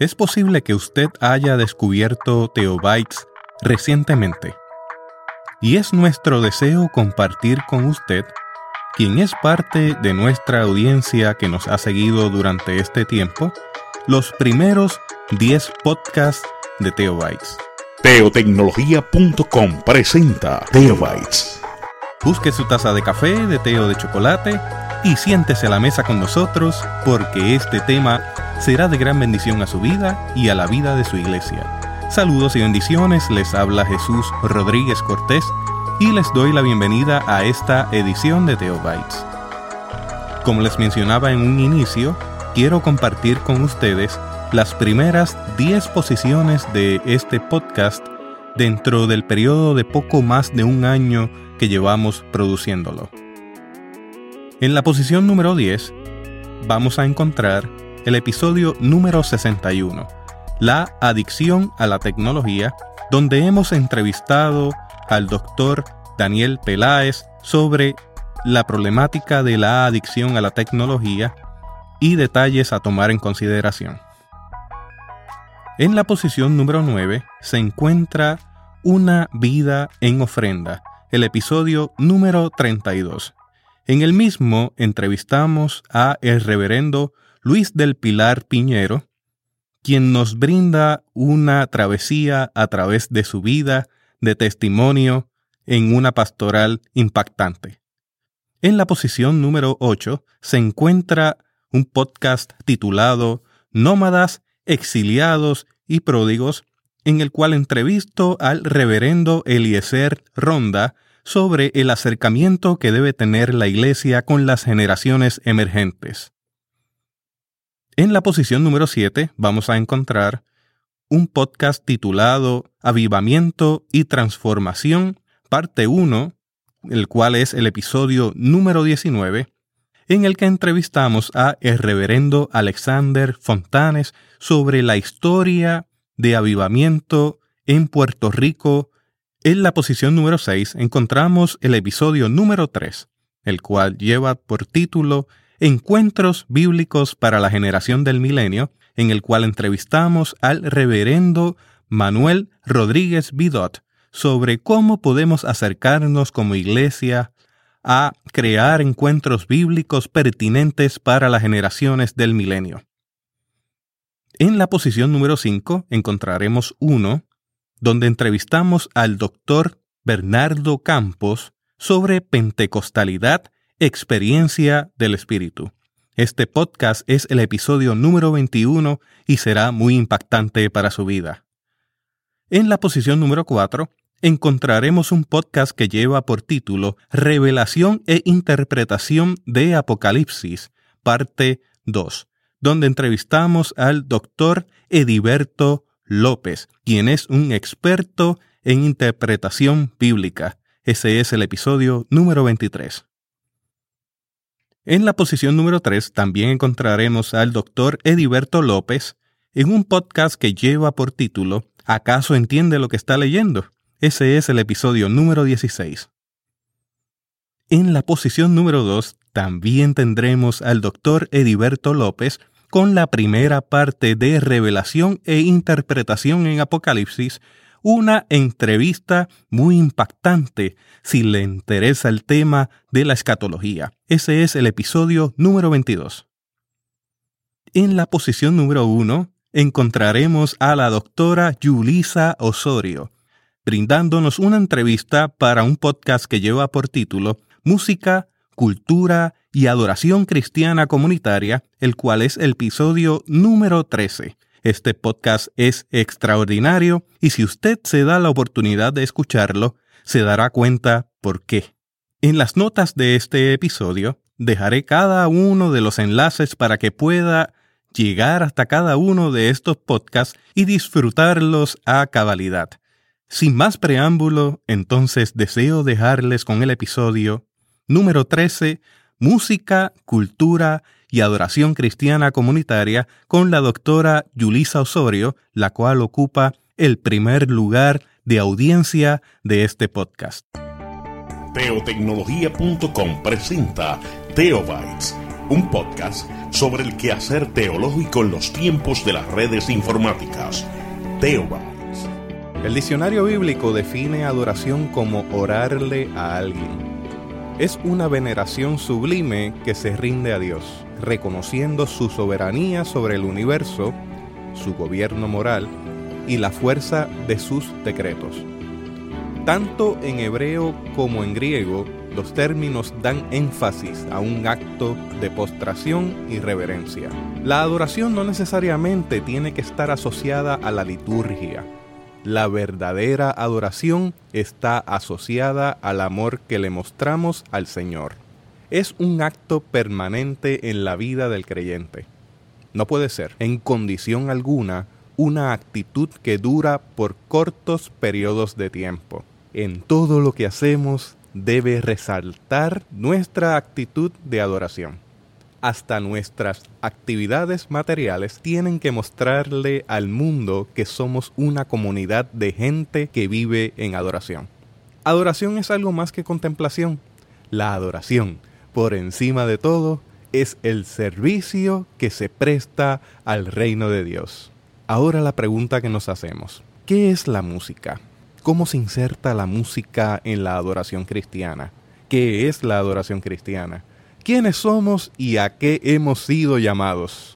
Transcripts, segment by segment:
Es posible que usted haya descubierto Teobytes recientemente. Y es nuestro deseo compartir con usted, quien es parte de nuestra audiencia que nos ha seguido durante este tiempo, los primeros 10 podcasts de Teobytes. Teotecnología.com presenta Teobytes. Busque su taza de café, de té o de chocolate y siéntese a la mesa con nosotros porque este tema será de gran bendición a su vida y a la vida de su iglesia. Saludos y bendiciones, les habla Jesús Rodríguez Cortés y les doy la bienvenida a esta edición de Teobytes. Como les mencionaba en un inicio, quiero compartir con ustedes las primeras 10 posiciones de este podcast dentro del periodo de poco más de un año que llevamos produciéndolo. En la posición número 10 vamos a encontrar el episodio número 61, La adicción a la tecnología, donde hemos entrevistado al doctor Daniel Peláez sobre la problemática de la adicción a la tecnología y detalles a tomar en consideración. En la posición número 9 se encuentra Una vida en ofrenda, el episodio número 32. En el mismo entrevistamos a el reverendo Luis del Pilar Piñero, quien nos brinda una travesía a través de su vida de testimonio en una pastoral impactante. En la posición número 8 se encuentra un podcast titulado Nómadas, Exiliados y Pródigos, en el cual entrevisto al reverendo Eliezer Ronda sobre el acercamiento que debe tener la Iglesia con las generaciones emergentes. En la posición número 7 vamos a encontrar un podcast titulado Avivamiento y Transformación, parte 1, el cual es el episodio número 19, en el que entrevistamos a el reverendo Alexander Fontanes sobre la historia de avivamiento en Puerto Rico. En la posición número 6 encontramos el episodio número 3, el cual lleva por título Encuentros Bíblicos para la Generación del Milenio, en el cual entrevistamos al reverendo Manuel Rodríguez Bidot sobre cómo podemos acercarnos como iglesia a crear encuentros bíblicos pertinentes para las generaciones del milenio. En la posición número 5 encontraremos uno donde entrevistamos al doctor Bernardo Campos sobre pentecostalidad Experiencia del Espíritu. Este podcast es el episodio número 21 y será muy impactante para su vida. En la posición número 4 encontraremos un podcast que lleva por título Revelación e Interpretación de Apocalipsis, parte 2, donde entrevistamos al doctor Ediberto López, quien es un experto en interpretación bíblica. Ese es el episodio número 23. En la posición número 3 también encontraremos al doctor Ediberto López en un podcast que lleva por título ¿Acaso entiende lo que está leyendo? Ese es el episodio número 16. En la posición número 2 también tendremos al doctor Ediberto López con la primera parte de Revelación e Interpretación en Apocalipsis una entrevista muy impactante si le interesa el tema de la escatología. Ese es el episodio número 22. En la posición número 1 encontraremos a la doctora Yulisa Osorio, brindándonos una entrevista para un podcast que lleva por título Música, Cultura y Adoración Cristiana Comunitaria, el cual es el episodio número 13 este podcast es extraordinario y si usted se da la oportunidad de escucharlo, se dará cuenta por qué. En las notas de este episodio dejaré cada uno de los enlaces para que pueda llegar hasta cada uno de estos podcasts y disfrutarlos a cabalidad. Sin más preámbulo, entonces deseo dejarles con el episodio número 13, Música, Cultura y Adoración Cristiana Comunitaria con la doctora Yulisa Osorio, la cual ocupa el primer lugar de audiencia de este podcast. Teotecnología.com presenta Teobytes un podcast sobre el quehacer teológico en los tiempos de las redes informáticas. Teobytes. El diccionario bíblico define adoración como orarle a alguien. Es una veneración sublime que se rinde a Dios, reconociendo su soberanía sobre el universo, su gobierno moral y la fuerza de sus decretos. Tanto en hebreo como en griego, los términos dan énfasis a un acto de postración y reverencia. La adoración no necesariamente tiene que estar asociada a la liturgia. La verdadera adoración está asociada al amor que le mostramos al Señor. Es un acto permanente en la vida del creyente. No puede ser, en condición alguna, una actitud que dura por cortos periodos de tiempo. En todo lo que hacemos debe resaltar nuestra actitud de adoración. Hasta nuestras actividades materiales tienen que mostrarle al mundo que somos una comunidad de gente que vive en adoración. Adoración es algo más que contemplación. La adoración, por encima de todo, es el servicio que se presta al reino de Dios. Ahora la pregunta que nos hacemos, ¿qué es la música? ¿Cómo se inserta la música en la adoración cristiana? ¿Qué es la adoración cristiana? ¿Quiénes somos y a qué hemos sido llamados?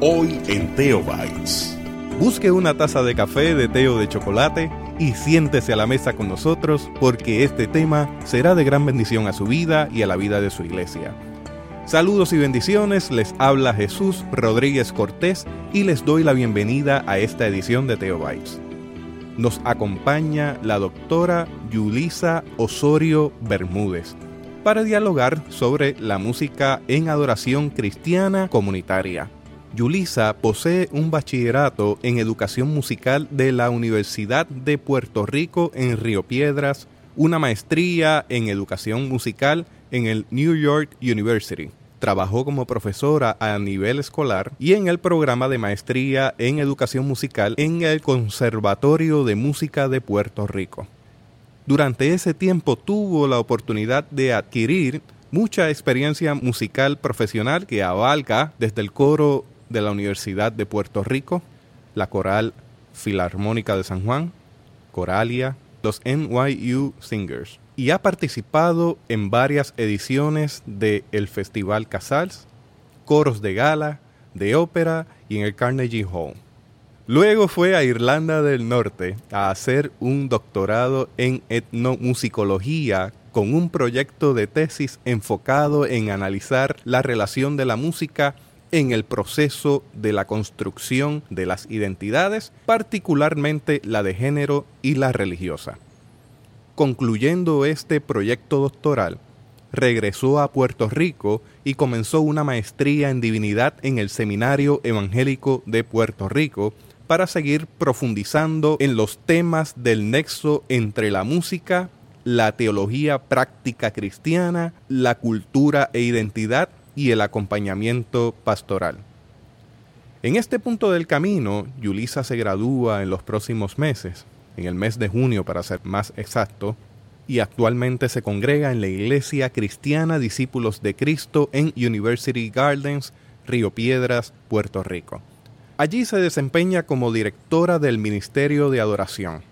Hoy en Teobytes. Busque una taza de café, de té o de chocolate y siéntese a la mesa con nosotros porque este tema será de gran bendición a su vida y a la vida de su iglesia. Saludos y bendiciones, les habla Jesús Rodríguez Cortés y les doy la bienvenida a esta edición de Teobytes. Nos acompaña la doctora Yulisa Osorio Bermúdez para dialogar sobre la música en adoración cristiana comunitaria. Yulisa posee un bachillerato en educación musical de la Universidad de Puerto Rico en Río Piedras, una maestría en educación musical en el New York University. Trabajó como profesora a nivel escolar y en el programa de maestría en educación musical en el Conservatorio de Música de Puerto Rico. Durante ese tiempo tuvo la oportunidad de adquirir mucha experiencia musical profesional que abarca desde el coro de la Universidad de Puerto Rico, la Coral Filarmónica de San Juan, Coralia, los NYU Singers y ha participado en varias ediciones del el Festival Casals, coros de gala, de ópera y en el Carnegie Hall. Luego fue a Irlanda del Norte a hacer un doctorado en etnomusicología con un proyecto de tesis enfocado en analizar la relación de la música en el proceso de la construcción de las identidades, particularmente la de género y la religiosa. Concluyendo este proyecto doctoral, regresó a Puerto Rico y comenzó una maestría en divinidad en el Seminario Evangélico de Puerto Rico para seguir profundizando en los temas del nexo entre la música, la teología práctica cristiana, la cultura e identidad y el acompañamiento pastoral. En este punto del camino, Yulisa se gradúa en los próximos meses, en el mes de junio para ser más exacto, y actualmente se congrega en la Iglesia Cristiana Discípulos de Cristo en University Gardens, Río Piedras, Puerto Rico. Allí se desempeña como directora del Ministerio de Adoración.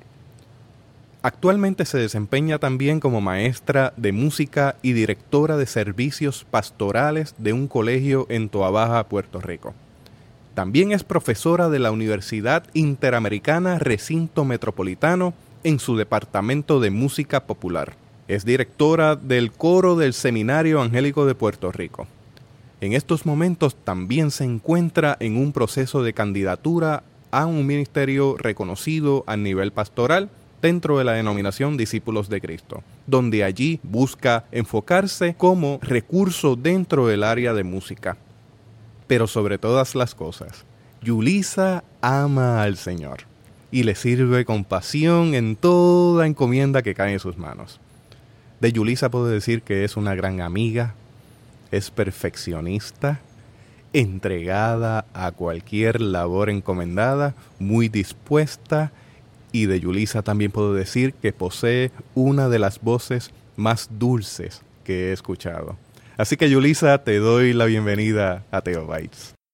Actualmente se desempeña también como maestra de música y directora de servicios pastorales de un colegio en Toabaja, Puerto Rico. También es profesora de la Universidad Interamericana Recinto Metropolitano en su departamento de música popular. Es directora del coro del Seminario Angélico de Puerto Rico. En estos momentos también se encuentra en un proceso de candidatura a un ministerio reconocido a nivel pastoral dentro de la denominación Discípulos de Cristo, donde allí busca enfocarse como recurso dentro del área de música. Pero sobre todas las cosas, Yulisa ama al Señor y le sirve con pasión en toda encomienda que cae en sus manos. De Yulisa puedo decir que es una gran amiga, es perfeccionista, entregada a cualquier labor encomendada, muy dispuesta y de Yulisa también puedo decir que posee una de las voces más dulces que he escuchado. Así que Yulisa, te doy la bienvenida a Teo.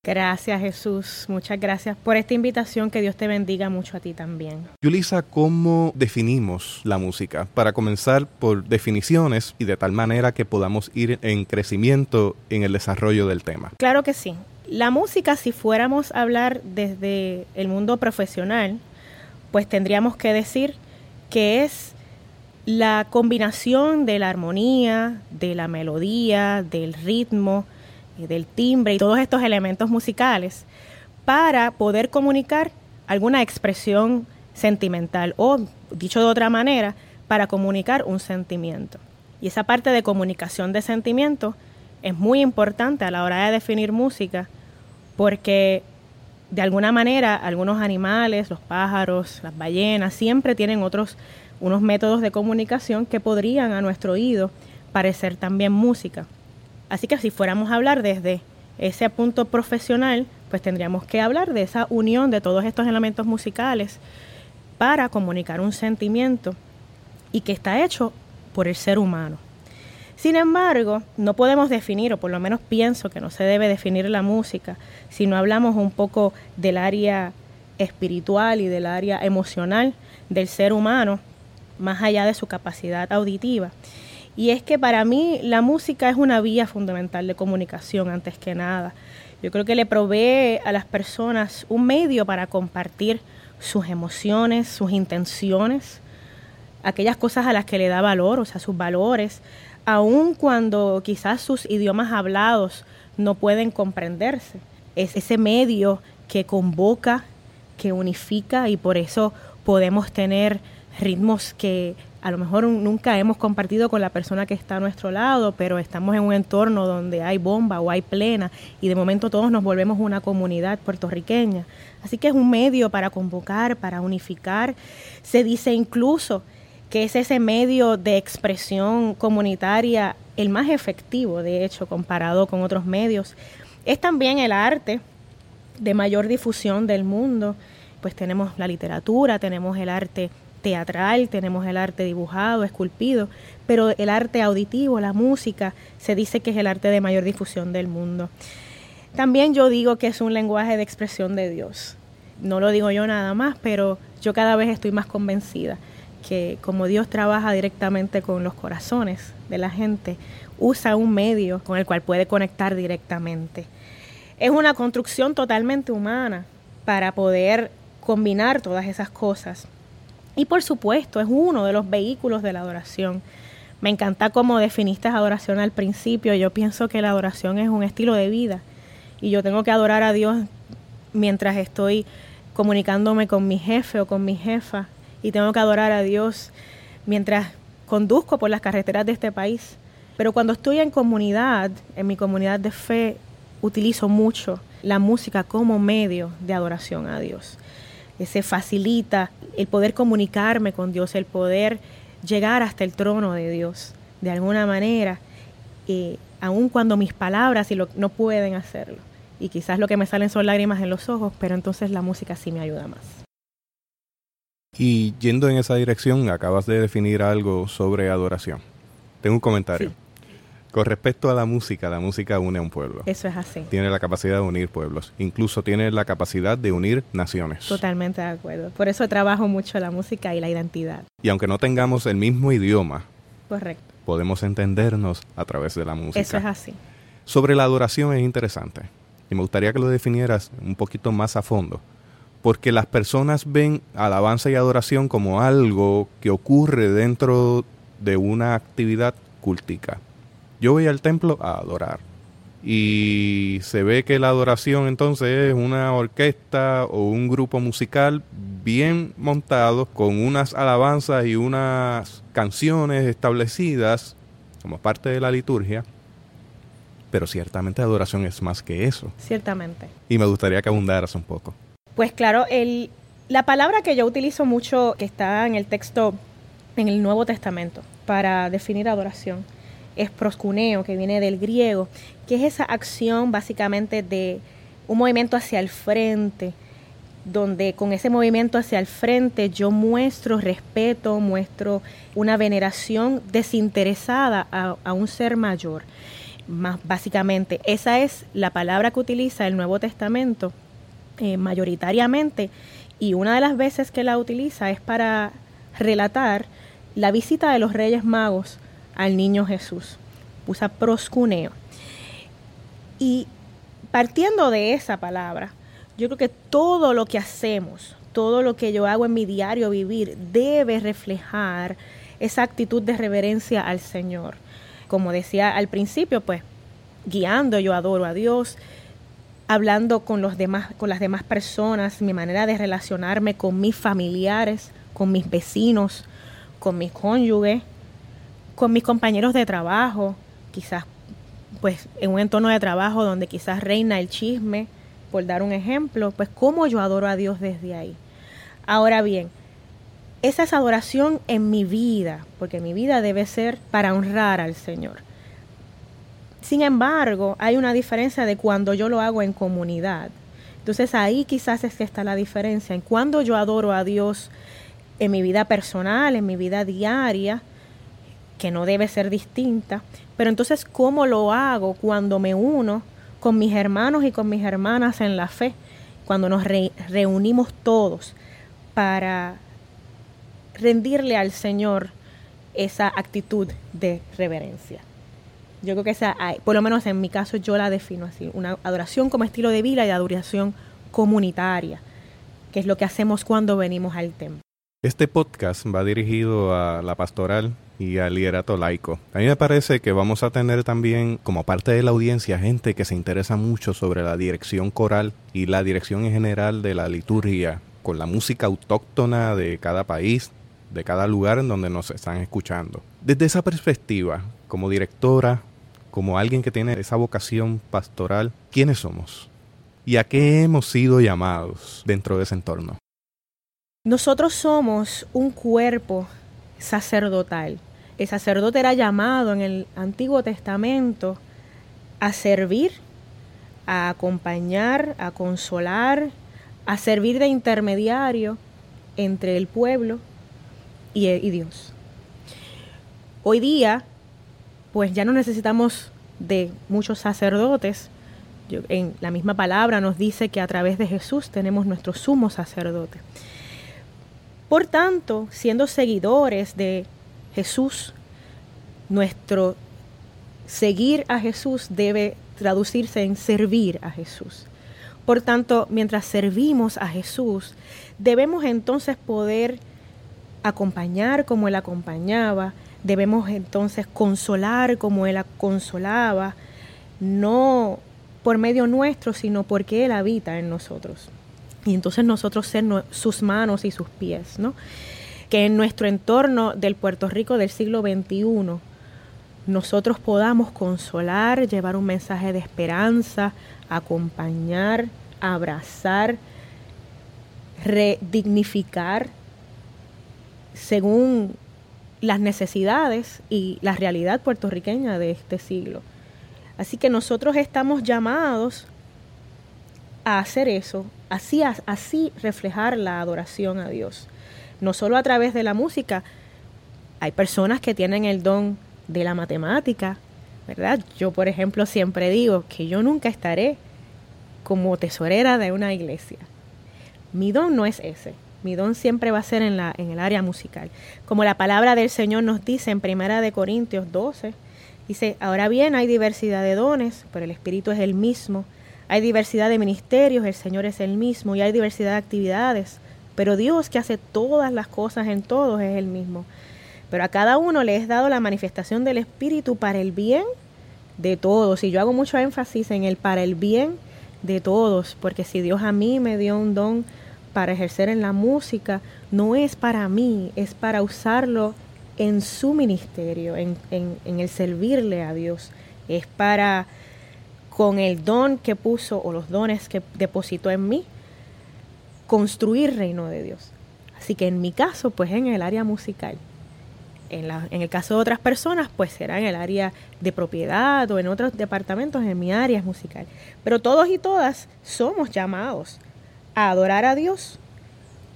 Gracias Jesús, muchas gracias por esta invitación, que Dios te bendiga mucho a ti también. Yulisa, ¿cómo definimos la música? Para comenzar por definiciones y de tal manera que podamos ir en crecimiento en el desarrollo del tema. Claro que sí. La música, si fuéramos a hablar desde el mundo profesional, pues tendríamos que decir que es la combinación de la armonía, de la melodía, del ritmo, del timbre y todos estos elementos musicales para poder comunicar alguna expresión sentimental o, dicho de otra manera, para comunicar un sentimiento. Y esa parte de comunicación de sentimiento es muy importante a la hora de definir música porque de alguna manera algunos animales, los pájaros, las ballenas, siempre tienen otros unos métodos de comunicación que podrían a nuestro oído parecer también música. Así que si fuéramos a hablar desde ese punto profesional, pues tendríamos que hablar de esa unión de todos estos elementos musicales para comunicar un sentimiento y que está hecho por el ser humano. Sin embargo, no podemos definir, o por lo menos pienso que no se debe definir la música, si no hablamos un poco del área espiritual y del área emocional del ser humano, más allá de su capacidad auditiva. Y es que para mí la música es una vía fundamental de comunicación antes que nada. Yo creo que le provee a las personas un medio para compartir sus emociones, sus intenciones, aquellas cosas a las que le da valor, o sea, sus valores, aun cuando quizás sus idiomas hablados no pueden comprenderse. Es ese medio que convoca, que unifica y por eso podemos tener ritmos que a lo mejor nunca hemos compartido con la persona que está a nuestro lado, pero estamos en un entorno donde hay bomba o hay plena y de momento todos nos volvemos una comunidad puertorriqueña. Así que es un medio para convocar, para unificar. Se dice incluso que es ese medio de expresión comunitaria el más efectivo, de hecho, comparado con otros medios. Es también el arte de mayor difusión del mundo, pues tenemos la literatura, tenemos el arte teatral, tenemos el arte dibujado, esculpido, pero el arte auditivo, la música, se dice que es el arte de mayor difusión del mundo. También yo digo que es un lenguaje de expresión de Dios. No lo digo yo nada más, pero yo cada vez estoy más convencida que como Dios trabaja directamente con los corazones de la gente, usa un medio con el cual puede conectar directamente. Es una construcción totalmente humana para poder combinar todas esas cosas y por supuesto, es uno de los vehículos de la adoración. Me encanta cómo definiste adoración al principio. Yo pienso que la adoración es un estilo de vida y yo tengo que adorar a Dios mientras estoy comunicándome con mi jefe o con mi jefa y tengo que adorar a Dios mientras conduzco por las carreteras de este país. Pero cuando estoy en comunidad, en mi comunidad de fe, utilizo mucho la música como medio de adoración a Dios se facilita el poder comunicarme con Dios, el poder llegar hasta el trono de Dios de alguna manera, eh, aun cuando mis palabras no pueden hacerlo. Y quizás lo que me salen son lágrimas en los ojos, pero entonces la música sí me ayuda más. Y yendo en esa dirección, acabas de definir algo sobre adoración. Tengo un comentario. Con respecto a la música, la música une a un pueblo. Eso es así. Tiene la capacidad de unir pueblos. Incluso tiene la capacidad de unir naciones. Totalmente de acuerdo. Por eso trabajo mucho la música y la identidad. Y aunque no tengamos el mismo idioma, Correcto. podemos entendernos a través de la música. Eso es así. Sobre la adoración es interesante. Y me gustaría que lo definieras un poquito más a fondo. Porque las personas ven alabanza y adoración como algo que ocurre dentro de una actividad cultica yo voy al templo a adorar. Y se ve que la adoración entonces es una orquesta o un grupo musical bien montado con unas alabanzas y unas canciones establecidas como parte de la liturgia. Pero ciertamente adoración es más que eso. Ciertamente. Y me gustaría que abundaras un poco. Pues claro, el, la palabra que yo utilizo mucho, que está en el texto, en el Nuevo Testamento, para definir adoración, es proscuneo, que viene del griego, que es esa acción básicamente de un movimiento hacia el frente, donde con ese movimiento hacia el frente yo muestro respeto, muestro una veneración desinteresada a, un ser mayor. más básicamente. Esa es la palabra que utiliza el Nuevo Testamento eh, mayoritariamente y una de las veces que la utiliza es para relatar la visita de los Reyes Magos al niño Jesús. Usa proscuneo. Y partiendo de esa palabra, yo creo que todo lo que hacemos, todo lo que yo hago en mi diario vivir debe reflejar esa actitud de reverencia al Señor. Como decía al principio, pues guiando yo adoro a Dios, hablando con los demás con las demás personas, mi manera de relacionarme con mis familiares, con mis vecinos, con mis cónyuges, con mis compañeros de trabajo, quizás pues en un entorno de trabajo donde quizás reina el chisme, por dar un ejemplo, pues cómo yo adoro a Dios desde ahí. Ahora bien, esa es adoración en mi vida, porque mi vida debe ser para honrar al Señor. Sin embargo, hay una diferencia de cuando yo lo hago en comunidad. Entonces ahí quizás es que está la diferencia. En cuando yo adoro a Dios en mi vida personal, en mi vida diaria, que no debe ser distinta. Pero entonces, ¿cómo lo hago cuando me uno con mis hermanos y con mis hermanas en la fe? Cuando nos reunimos todos para rendirle al Señor esa actitud de reverencia. Yo creo que esa, por lo menos en mi caso, yo la defino así, una adoración como estilo de vida y adoración comunitaria, que es lo que hacemos cuando venimos al templo. Este podcast va dirigido a la pastoral y al liderato laico. A mí me parece que vamos a tener también como parte de la audiencia gente que se interesa mucho sobre la dirección coral y la dirección en general de la liturgia, con la música autóctona de cada país, de cada lugar en donde nos están escuchando. Desde esa perspectiva, como directora, como alguien que tiene esa vocación pastoral, ¿quiénes somos? ¿Y a qué hemos sido llamados dentro de ese entorno? Nosotros somos un cuerpo sacerdotal. El sacerdote era llamado en el Antiguo Testamento a servir, a acompañar, a consolar, a servir de intermediario entre el pueblo y, y Dios. Hoy día, pues ya no necesitamos de muchos sacerdotes. en la misma palabra nos dice que a través de Jesús tenemos nuestro sumo sacerdote. Por tanto, siendo seguidores de Jesús, nuestro seguir a Jesús debe traducirse en servir a Jesús. Por tanto, mientras servimos a Jesús, debemos entonces poder acompañar como Él acompañaba, debemos entonces consolar como Él consolaba, no por medio nuestro, sino porque Él habita en nosotros y entonces nosotros ser sus manos y sus pies, ¿no? Que en nuestro entorno del Puerto Rico del siglo XXI nosotros podamos consolar, llevar un mensaje de esperanza, acompañar, abrazar, redignificar según las necesidades y la realidad puertorriqueña de este siglo. Así que nosotros estamos llamados hacer eso, así, así reflejar la adoración a Dios. No solo a través de la música, hay personas que tienen el don de la matemática, ¿verdad? Yo, por ejemplo, siempre digo que yo nunca estaré como tesorera de una iglesia. Mi don no es ese. Mi don siempre va a ser en, la, en el área musical. Como la palabra del Señor nos dice en Primera de Corintios 12, dice, ahora bien hay diversidad de dones, pero el Espíritu es el mismo. Hay diversidad de ministerios, el Señor es el mismo y hay diversidad de actividades, pero Dios que hace todas las cosas en todos es el mismo. Pero a cada uno le es dado la manifestación del Espíritu para el bien de todos. Y yo hago mucho énfasis en el para el bien de todos, porque si Dios a mí me dio un don para ejercer en la música, no es para mí, es para usarlo en su ministerio, en, en el servirle a Dios. Es para con el don que puso o los dones que depositó en mí, construir reino de Dios. Así que en mi caso, pues en el área musical. En, la, en el caso de otras personas, pues será en el área de propiedad o en otros departamentos, en mi área musical. Pero todos y todas somos llamados a adorar a Dios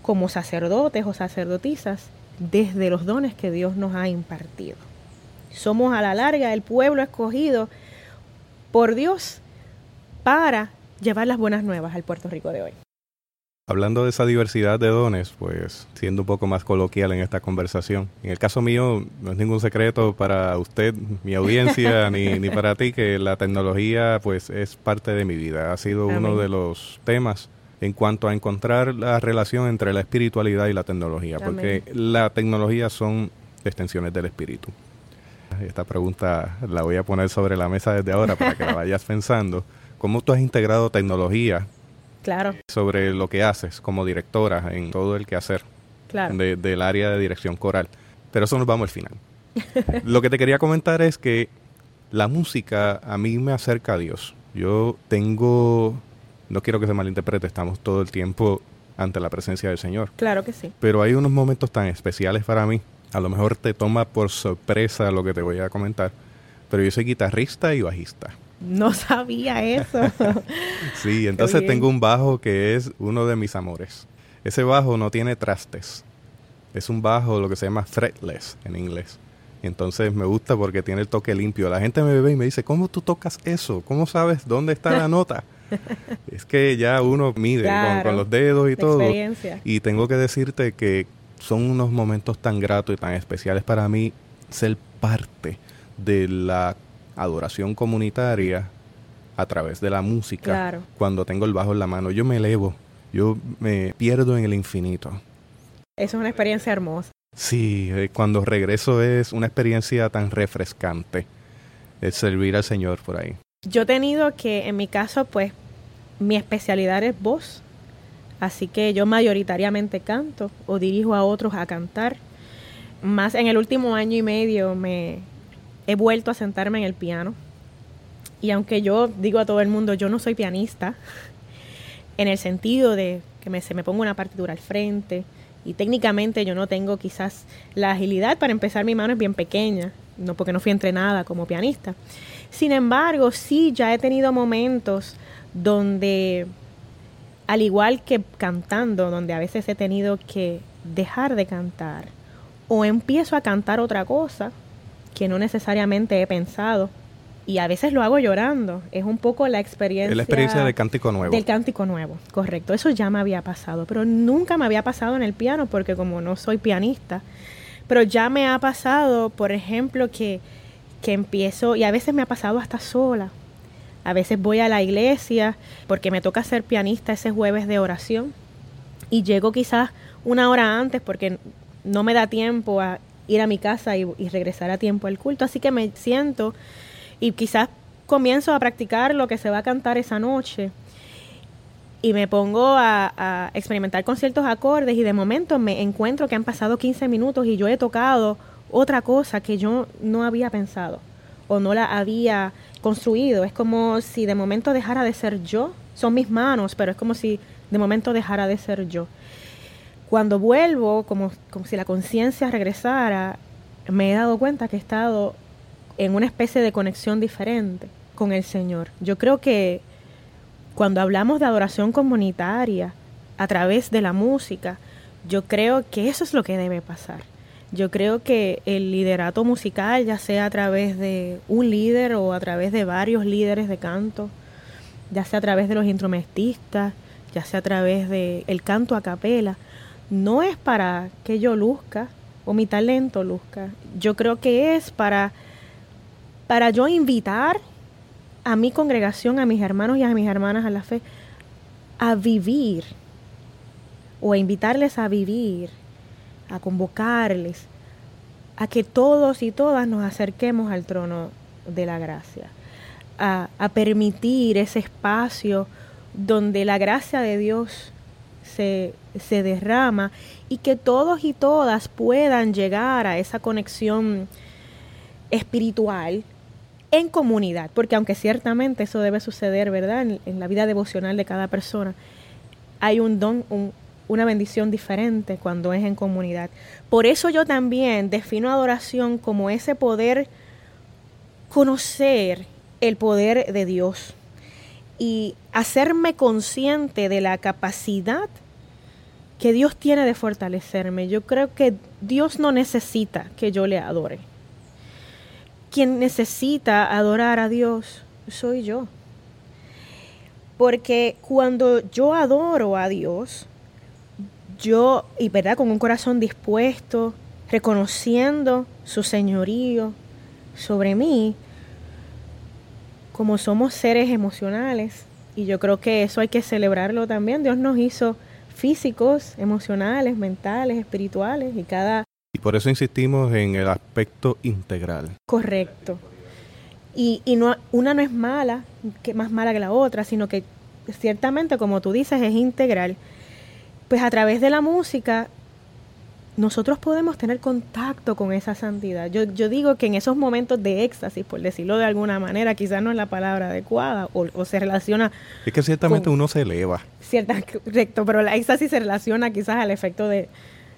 como sacerdotes o sacerdotisas desde los dones que Dios nos ha impartido. Somos a la larga el pueblo escogido por Dios para llevar las buenas nuevas al Puerto Rico de hoy. Hablando de esa diversidad de dones, pues siendo un poco más coloquial en esta conversación, en el caso mío no es ningún secreto para usted, mi audiencia, ni, ni, para ti que la tecnología pues es parte de mi vida. Ha sido uno de los temas en cuanto a encontrar la relación entre la espiritualidad y la tecnología, porque la tecnología son extensiones del espíritu. Esta pregunta la voy a poner sobre la mesa desde ahora para que la vayas pensando. ¿Cómo tú has integrado tecnología claro. sobre lo que haces como directora en todo el quehacer claro. del área de dirección coral? Pero eso nos vamos al final. lo que te quería comentar es que la música a mí me acerca a Dios. Yo tengo, no quiero que se malinterprete, estamos todo el tiempo ante la presencia del Señor. Claro que sí. Pero hay unos momentos tan especiales para mí. A lo mejor te toma por sorpresa lo que te voy a comentar. Pero yo soy guitarrista y bajista. No sabía eso. sí, entonces tengo un bajo que es uno de mis amores. Ese bajo no tiene trastes. Es un bajo lo que se llama fretless en inglés. Entonces me gusta porque tiene el toque limpio. La gente me ve y me dice, ¿cómo tú tocas eso? ¿Cómo sabes dónde está la nota? es que ya uno mide con, los dedos y todo. Y tengo que decirte que son unos momentos tan gratos y tan especiales para mí ser parte de la adoración comunitaria a través de la música. Cuando tengo el bajo en la mano, yo me elevo, yo me pierdo en el infinito. Es una experiencia hermosa. Sí, eh, cuando regreso es una experiencia tan refrescante el servir al Señor por ahí. Yo he tenido que, en mi caso, pues, mi especialidad es voz. Así que yo mayoritariamente canto o dirijo a otros a cantar. Más en el último año y medio me he vuelto a sentarme en el piano. Y aunque yo digo a todo el mundo, yo no soy pianista, en el sentido de que me, se me ponga una partitura al frente, y técnicamente yo no tengo quizás la agilidad para empezar, mi mano es bien pequeña, no porque no fui entrenada como pianista. Sin embargo, sí ya he tenido momentos donde, al igual que cantando, donde a veces he tenido que dejar de cantar, o empiezo a cantar otra cosa que no necesariamente he pensado, y a veces lo hago llorando. Es un poco la experiencia. La experiencia del cántico nuevo. Del cántico nuevo, correcto. Eso ya me había pasado, pero nunca me había pasado en el piano porque como no soy pianista, pero ya me ha pasado, por ejemplo, que, que empiezo, y a veces me ha pasado hasta sola. A veces voy a la iglesia porque me toca ser pianista ese jueves de oración y llego quizás una hora antes porque no me da tiempo a ir a mi casa y, regresar a tiempo al culto. Así que me siento y quizás comienzo a practicar lo que se va a cantar esa noche y me pongo a, experimentar con ciertos acordes y de momento me encuentro que han pasado 15 minutos y yo he tocado otra cosa que yo no había pensado o no la había construido. Es como si de momento dejara de ser yo. Son mis manos, pero es como si de momento dejara de ser yo. Cuando vuelvo, como, como si la conciencia regresara, me he dado cuenta que he estado en una especie de conexión diferente con el Señor. Yo creo que cuando hablamos de adoración comunitaria a través de la música, yo creo que eso es lo que debe pasar. Yo creo que el liderato musical, ya sea a través de un líder o a través de varios líderes de canto, ya sea a través de los instrumentistas, ya sea a través del el canto a capela, no es para que yo luzca o mi talento luzca. Yo creo que es para para yo invitar a mi congregación, a mis hermanos y a mis hermanas a la fe, a vivir o a invitarles a vivir, a convocarles, a que todos y todas nos acerquemos al trono de la gracia, a, a permitir ese espacio donde la gracia de Dios se, se, derrama y que todos y todas puedan llegar a esa conexión espiritual en comunidad, porque aunque ciertamente eso debe suceder, ¿verdad? En, la vida devocional de cada persona, hay un don, una bendición diferente cuando es en comunidad. Por eso yo también defino adoración como ese poder conocer el poder de Dios y hacerme consciente de la capacidad que Dios tiene de fortalecerme. Yo creo que Dios no necesita que yo le adore quien necesita adorar a Dios soy yo. Porque cuando yo adoro a Dios, yo, y verdad, con un corazón dispuesto, reconociendo su señorío sobre mí, como somos seres emocionales, y yo creo que eso hay que celebrarlo también, Dios nos hizo físicos, emocionales, mentales, espirituales, y cada... Y por eso insistimos en el aspecto integral. Correcto. Y, y no, una no es mala, que más mala que la otra, sino que ciertamente, como tú dices, es integral. Pues a través de la música nosotros podemos tener contacto con esa santidad. Yo, yo digo que en esos momentos de éxtasis, por decirlo de alguna manera, quizás no es la palabra adecuada o, se relaciona... Es que ciertamente uno se eleva. Cierta, correcto, pero la éxtasis se relaciona quizás al efecto de,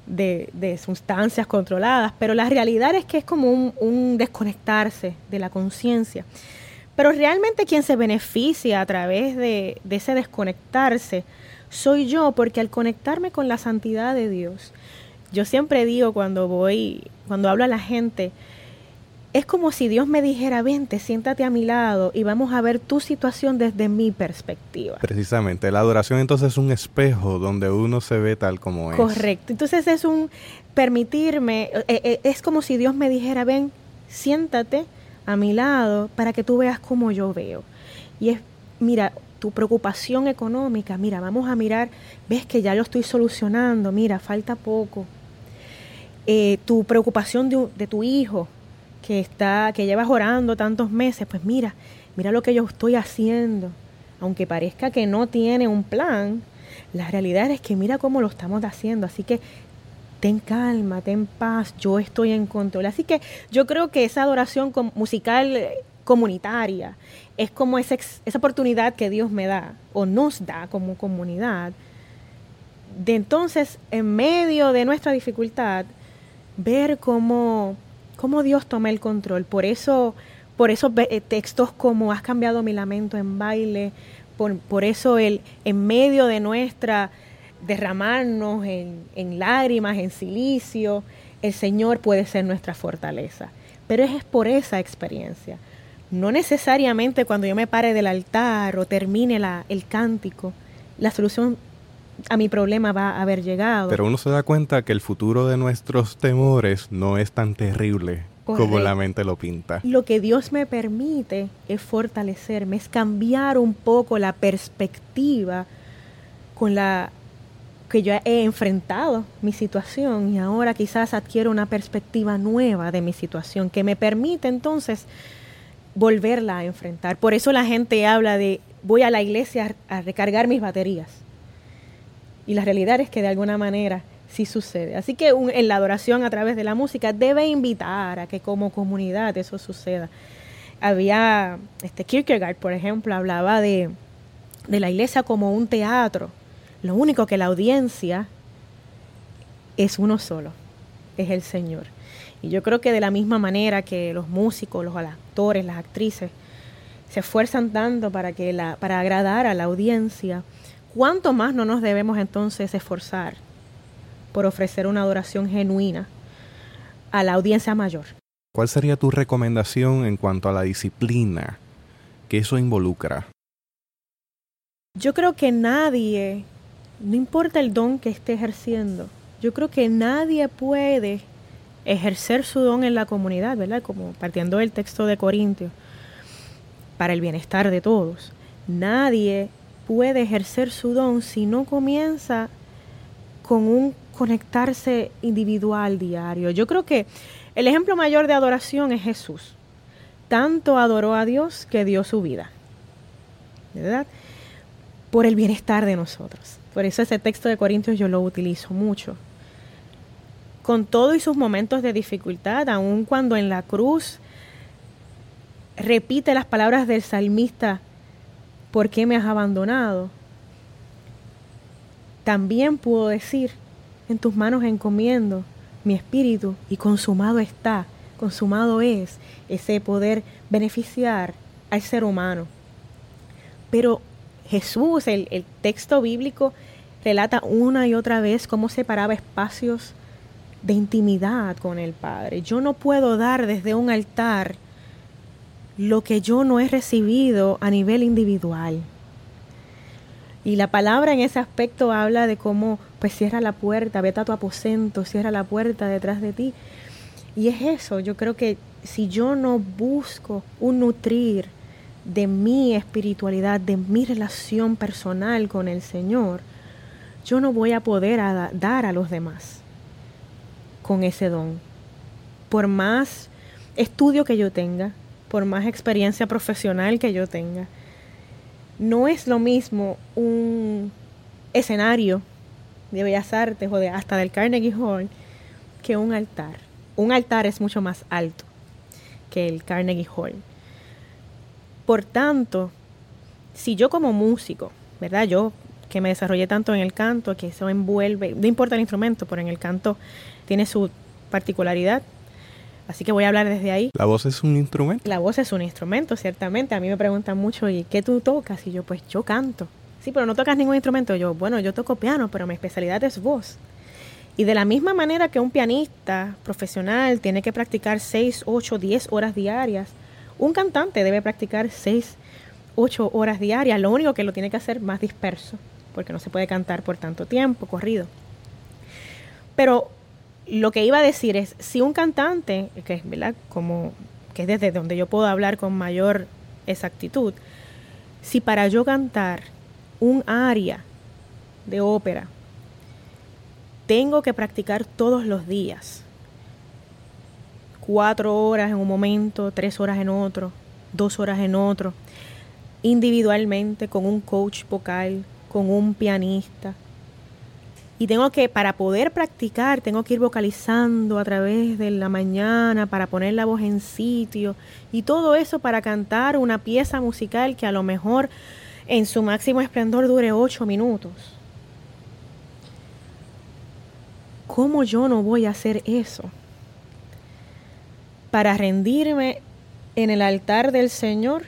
de, sustancias controladas, pero la realidad es que es como un, desconectarse de la conciencia. Pero realmente quien se beneficia a través de, de ese desconectarse soy yo, porque al conectarme con la santidad de Dios, yo siempre digo cuando voy, cuando hablo a la gente, es como si Dios me dijera, vente, siéntate a mi lado y vamos a ver tu situación desde mi perspectiva. Precisamente, la adoración entonces es un espejo donde uno se ve tal como es. Correcto, entonces es un permitirme, eh, eh, es como si Dios me dijera, ven, siéntate a mi lado para que tú veas como yo veo. Y es, mira, tu preocupación económica, mira, vamos a mirar, ves que ya lo estoy solucionando, mira, falta poco. Eh, tu preocupación de, de tu hijo, que está, que llevas orando tantos meses, pues mira, mira lo que yo estoy haciendo. Aunque parezca que no tiene un plan, la realidad es que mira cómo lo estamos haciendo. Así que ten calma, ten paz, yo estoy en control. Así que yo creo que esa adoración musical eh, comunitaria es como esa, esa oportunidad que Dios me da o nos da como comunidad de entonces en medio de nuestra dificultad ver cómo cómo Dios toma el control. Por eso, por esos eh, textos como has cambiado mi lamento en baile, por, eso el, en medio de nuestra derramarnos en, en, lágrimas, en silicio, el Señor puede ser nuestra fortaleza. Pero es por esa experiencia. No necesariamente cuando yo me pare del altar o termine la, el cántico, la solución a mi problema va a haber llegado. Pero uno se da cuenta que el futuro de nuestros temores no es tan terrible como la mente lo pinta. Lo que Dios me permite es fortalecerme, es cambiar un poco la perspectiva con la que yo he enfrentado mi situación y ahora quizás adquiero una perspectiva nueva de mi situación que me permite entonces volverla a enfrentar. Por eso la gente habla de voy a la iglesia a recargar mis baterías y la realidad es que de alguna manera sí sucede. Así que en la adoración a través de la música debe invitar a que como comunidad eso suceda. Había, este Kierkegaard, por ejemplo, hablaba de, de la iglesia como un teatro. Lo único que la audiencia es uno solo, es el Señor. Y yo creo que de la misma manera que los músicos, los actores, las actrices, se esfuerzan tanto para, que la, para agradar a la audiencia, ¿cuánto más no nos debemos entonces esforzar por ofrecer una adoración genuina a la audiencia mayor? ¿Cuál sería tu recomendación en cuanto a la disciplina que eso involucra? Yo creo que nadie, no importa el don que esté ejerciendo, yo creo que nadie puede ejercer su don en la comunidad, ¿verdad? Como partiendo del texto de Corintios, para el bienestar de todos. Nadie puede ejercer su don si no comienza con un conectarse individual diario. Yo creo que el ejemplo mayor de adoración es Jesús. Tanto adoró a Dios que dio su vida. ¿Verdad? Por el bienestar de nosotros. Por eso ese texto de Corintios yo lo utilizo mucho. Con todo y sus momentos de dificultad, aun cuando en la cruz repite las palabras del salmista, ¿por qué me has abandonado? También puedo decir, en tus manos encomiendo mi espíritu y consumado está, consumado es ese poder beneficiar al ser humano. Pero Jesús, el, el texto bíblico, relata una y otra vez cómo separaba espacios de intimidad con el Padre. Yo no puedo dar desde un altar lo que yo no he recibido a nivel individual. Y la palabra en ese aspecto habla de cómo, pues cierra la puerta, vete a tu aposento, cierra la puerta detrás de ti. Y es eso, yo creo que si yo no busco un nutrir de mi espiritualidad, de mi relación personal con el Señor, yo no voy a poder dar a los demás con ese don. Por más estudio que yo tenga, por más experiencia profesional que yo tenga, no es lo mismo un escenario de Bellas Artes o de hasta del Carnegie Hall que un altar. Un altar es mucho más alto que el Carnegie Hall. Por tanto, si yo como músico, ¿verdad? Yo que me desarrollé tanto en el canto, que eso envuelve, no importa el instrumento, pero en el canto tiene su particularidad. Así que voy a hablar desde ahí. ¿La voz es un instrumento? La voz es un instrumento, ciertamente. A mí me preguntan mucho, ¿y qué tú tocas? Y yo, pues yo canto. Sí, pero no tocas ningún instrumento. Yo, bueno, yo toco piano, pero mi especialidad es voz. Y de la misma manera que un pianista profesional tiene que practicar 6, 8, 10 horas diarias, un cantante debe practicar 6, 8 horas diarias. Lo único que lo tiene que hacer más disperso, porque no se puede cantar por tanto tiempo corrido. Pero lo que iba a decir es, si un cantante, que es, ¿verdad? Como, que es desde donde yo puedo hablar con mayor exactitud, si para yo cantar un aria de ópera, tengo que practicar todos los días, cuatro horas en un momento, tres horas en otro, dos horas en otro, individualmente, con un coach vocal, con un pianista, y tengo que, para poder practicar, tengo que ir vocalizando a través de la mañana para poner la voz en sitio y todo eso para cantar una pieza musical que a lo mejor en su máximo esplendor dure ocho minutos. ¿Cómo yo no voy a hacer eso? Para rendirme en el altar del Señor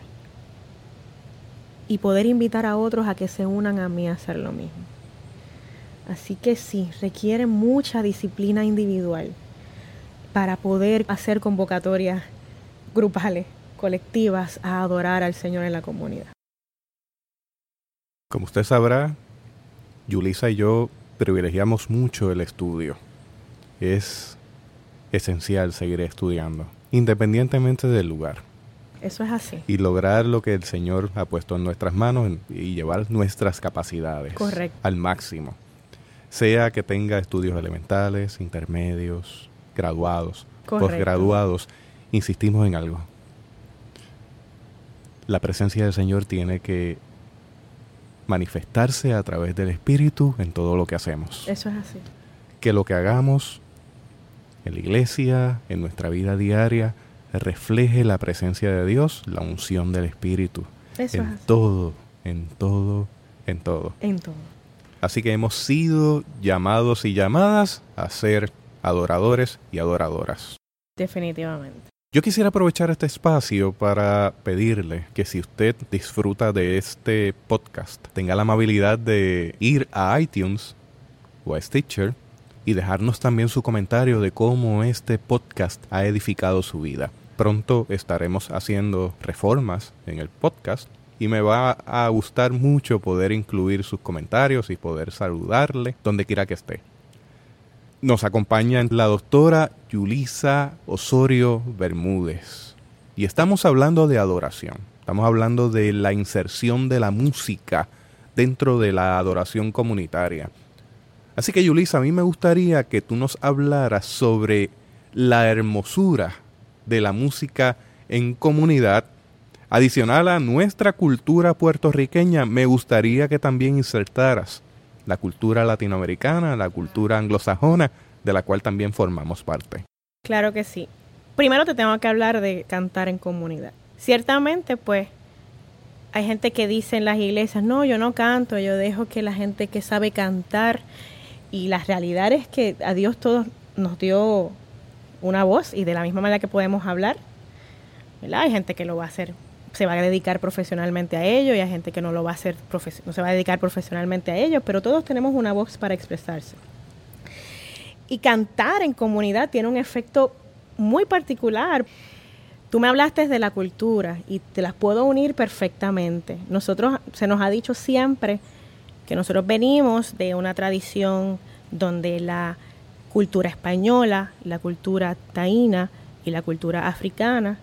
y poder invitar a otros a que se unan a mí a hacer lo mismo. Así que sí, requiere mucha disciplina individual para poder hacer convocatorias grupales, colectivas, a adorar al Señor en la comunidad. Como usted sabrá, Yulisa y yo privilegiamos mucho el estudio. Es esencial seguir estudiando, independientemente del lugar. Eso es así. Y lograr lo que el Señor ha puesto en nuestras manos y llevar nuestras capacidades al máximo sea que tenga estudios elementales, intermedios, graduados, posgraduados, insistimos en algo. La presencia del Señor tiene que manifestarse a través del Espíritu en todo lo que hacemos. Eso es así. Que lo que hagamos en la iglesia, en nuestra vida diaria, refleje la presencia de Dios, la unción del Espíritu. Eso en todo, en todo, en todo. En todo. Así que hemos sido llamados y llamadas a ser adoradores y adoradoras. Definitivamente. Yo quisiera aprovechar este espacio para pedirle que si usted disfruta de este podcast, tenga la amabilidad de ir a iTunes o a Stitcher y dejarnos también su comentario de cómo este podcast ha edificado su vida. Pronto estaremos haciendo reformas en el podcast y me va a gustar mucho poder incluir sus comentarios y poder saludarle donde quiera que esté. Nos acompaña la doctora Yulisa Osorio Bermúdez y estamos hablando de adoración. Estamos hablando de la inserción de la música dentro de la adoración comunitaria. Así que Yulisa, a mí me gustaría que tú nos hablaras sobre la hermosura de la música en comunidad Adicional a nuestra cultura puertorriqueña, me gustaría que también insertaras la cultura latinoamericana, la cultura anglosajona, de la cual también formamos parte. Claro que sí. Primero te tengo que hablar de cantar en comunidad. Ciertamente, pues, hay gente que dice en las iglesias, no, yo no canto, yo dejo que la gente que sabe cantar. Y la realidad es que a Dios todos nos dio una voz y de la misma manera que podemos hablar, ¿verdad? Hay gente que lo va a hacer se va a dedicar profesionalmente a ello y hay gente que no lo va a hacer no se va a dedicar profesionalmente a ello, pero todos tenemos una voz para expresarse. Y cantar en comunidad tiene un efecto muy particular. Tú me hablaste de la cultura y te las puedo unir perfectamente. Nosotros se nos ha dicho siempre que nosotros venimos de una tradición donde la cultura española, la cultura taína y la cultura africana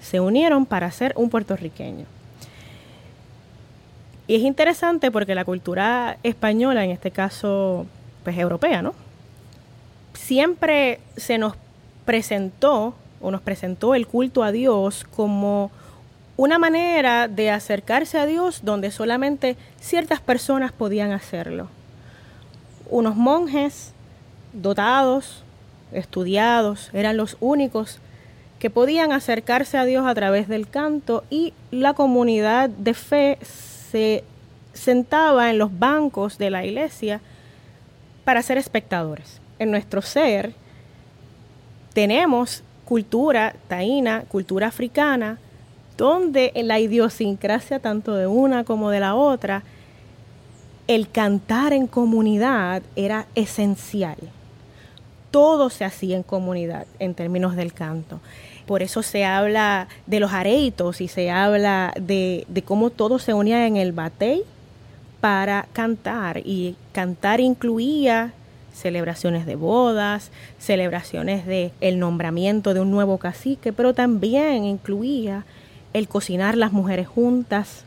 se unieron para ser un puertorriqueño. Y es interesante porque la cultura española, en este caso, pues europea, ¿no? Siempre se nos presentó o nos presentó el culto a Dios como una manera de acercarse a Dios donde solamente ciertas personas podían hacerlo. Unos monjes dotados, estudiados, eran los únicos que podían acercarse a Dios a través del canto y la comunidad de fe se sentaba en los bancos de la iglesia para ser espectadores. En nuestro ser tenemos cultura taína, cultura africana, donde en la idiosincrasia tanto de una como de la otra, el cantar en comunidad era esencial. Todo se hacía en comunidad en términos del canto. Por eso se habla de los areitos y se habla de, cómo todo se unía en el batey para cantar. Y cantar incluía celebraciones de bodas, celebraciones de el nombramiento de un nuevo cacique, pero también incluía el cocinar las mujeres juntas,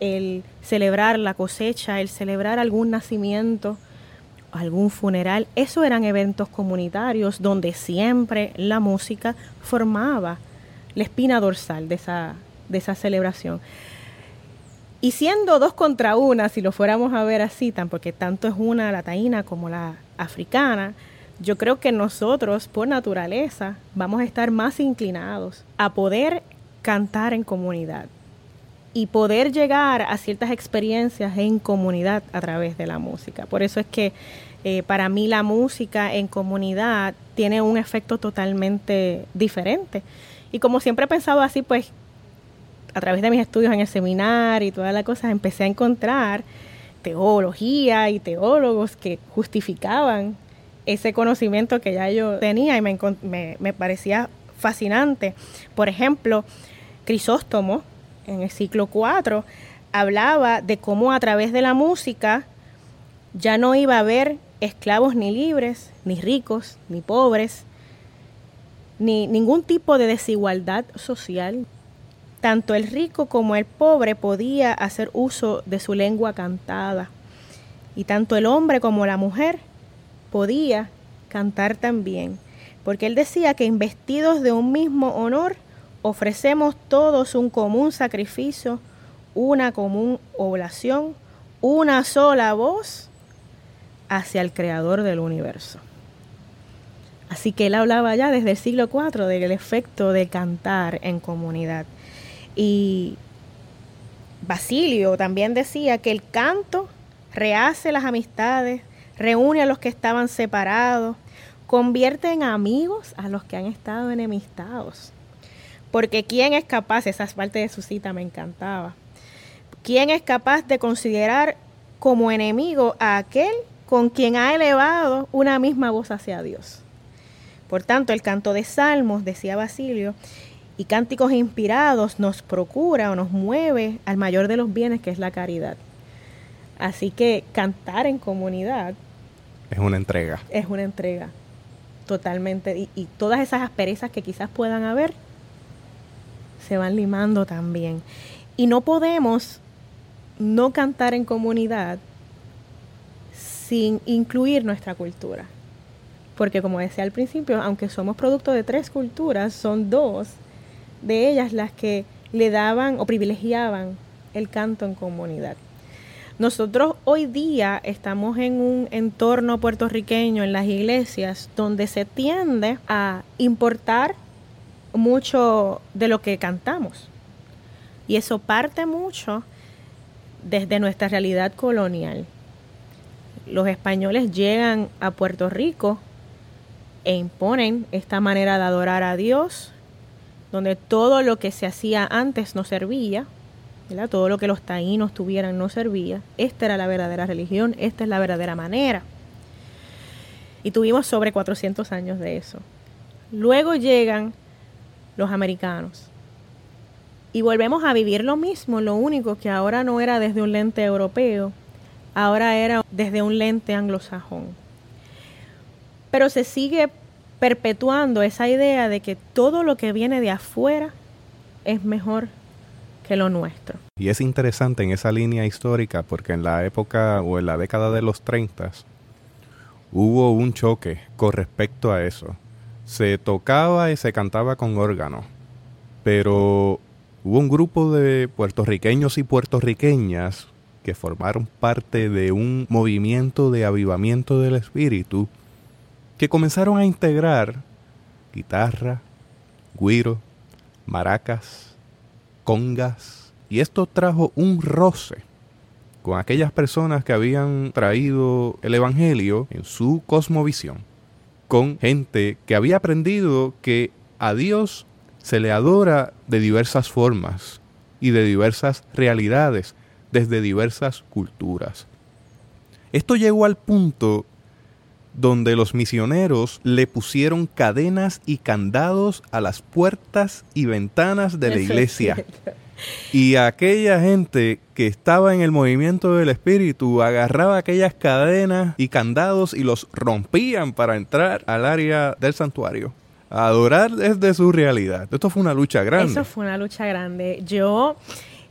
el celebrar la cosecha, el celebrar algún nacimiento, algún funeral. Eso eran eventos comunitarios donde siempre la música formaba la espina dorsal de esa, de esa celebración. Y siendo dos contra una, si lo fuéramos a ver así, tan porque tanto es una la taína como la africana, yo creo que nosotros, por naturaleza, vamos a estar más inclinados a poder cantar en comunidad y poder llegar a ciertas experiencias en comunidad a través de la música. Por eso es que eh, para mí la música en comunidad tiene un efecto totalmente diferente. Y como siempre he pensado así, pues a través de mis estudios en el seminario y todas las cosas, empecé a encontrar teología y teólogos que justificaban ese conocimiento que ya yo tenía y me, me, me parecía fascinante. Por ejemplo, Crisóstomo, en el siglo IV, hablaba de cómo a través de la música ya no iba a haber esclavos ni libres, ni ricos, ni pobres, ni ningún tipo de desigualdad social. Tanto el rico como el pobre podía hacer uso de su lengua cantada. Y tanto el hombre como la mujer podía cantar también. Porque él decía que investidos de un mismo honor, ofrecemos todos un común sacrificio, una común oblación, una sola voz hacia el creador del universo. Así que él hablaba ya desde el siglo IV del efecto de cantar en comunidad. Y Basilio también decía que el canto rehace las amistades, reúne a los que estaban separados, convierte en amigos a los que han estado enemistados. Porque ¿quién es capaz, esa parte de su cita me encantaba, quién es capaz de considerar como enemigo a aquel con quien ha elevado una misma voz hacia Dios? Por tanto, el canto de salmos, decía Basilio, y cánticos inspirados nos procura o nos mueve al mayor de los bienes que es la caridad. Así que cantar en comunidad es una entrega. Es una entrega, totalmente. Y, y todas esas asperezas que quizás puedan haber, se van limando también. Y no podemos no cantar en comunidad sin incluir nuestra cultura. Porque como decía al principio, aunque somos producto de tres culturas, son dos de ellas las que le daban o privilegiaban el canto en comunidad. Nosotros hoy día estamos en un entorno puertorriqueño en las iglesias donde se tiende a importar mucho de lo que cantamos. Y eso parte mucho desde nuestra realidad colonial. Los españoles llegan a Puerto Rico e imponen esta manera de adorar a Dios, donde todo lo que se hacía antes no servía, todo lo que los taínos tuvieran no servía. Esta era la verdadera religión, esta es la verdadera manera. Y tuvimos sobre 400 años de eso. Luego llegan los americanos. Y volvemos a vivir lo mismo, lo único que ahora no era desde un lente europeo, ahora era desde un lente anglosajón. Pero se sigue perpetuando esa idea de que todo lo que viene de afuera es mejor que lo nuestro. Y es interesante en esa línea histórica porque en la época o en la década de los 30 hubo un choque con respecto a eso. Se tocaba y se cantaba con órgano, pero hubo un grupo de puertorriqueños y puertorriqueñas que formaron parte de un movimiento de avivamiento del espíritu que comenzaron a integrar guitarra, guiro, maracas, congas, y esto trajo un roce con aquellas personas que habían traído el Evangelio en su cosmovisión, con gente que había aprendido que a Dios se le adora de diversas formas y de diversas realidades, desde diversas culturas. Esto llegó al punto donde los misioneros le pusieron cadenas y candados a las puertas y ventanas de la iglesia. Y aquella gente que estaba en el movimiento del espíritu agarraba aquellas cadenas y candados y los rompían para entrar al área del santuario. Adorar desde su realidad. Esto fue una lucha grande. Eso fue una lucha grande. Yo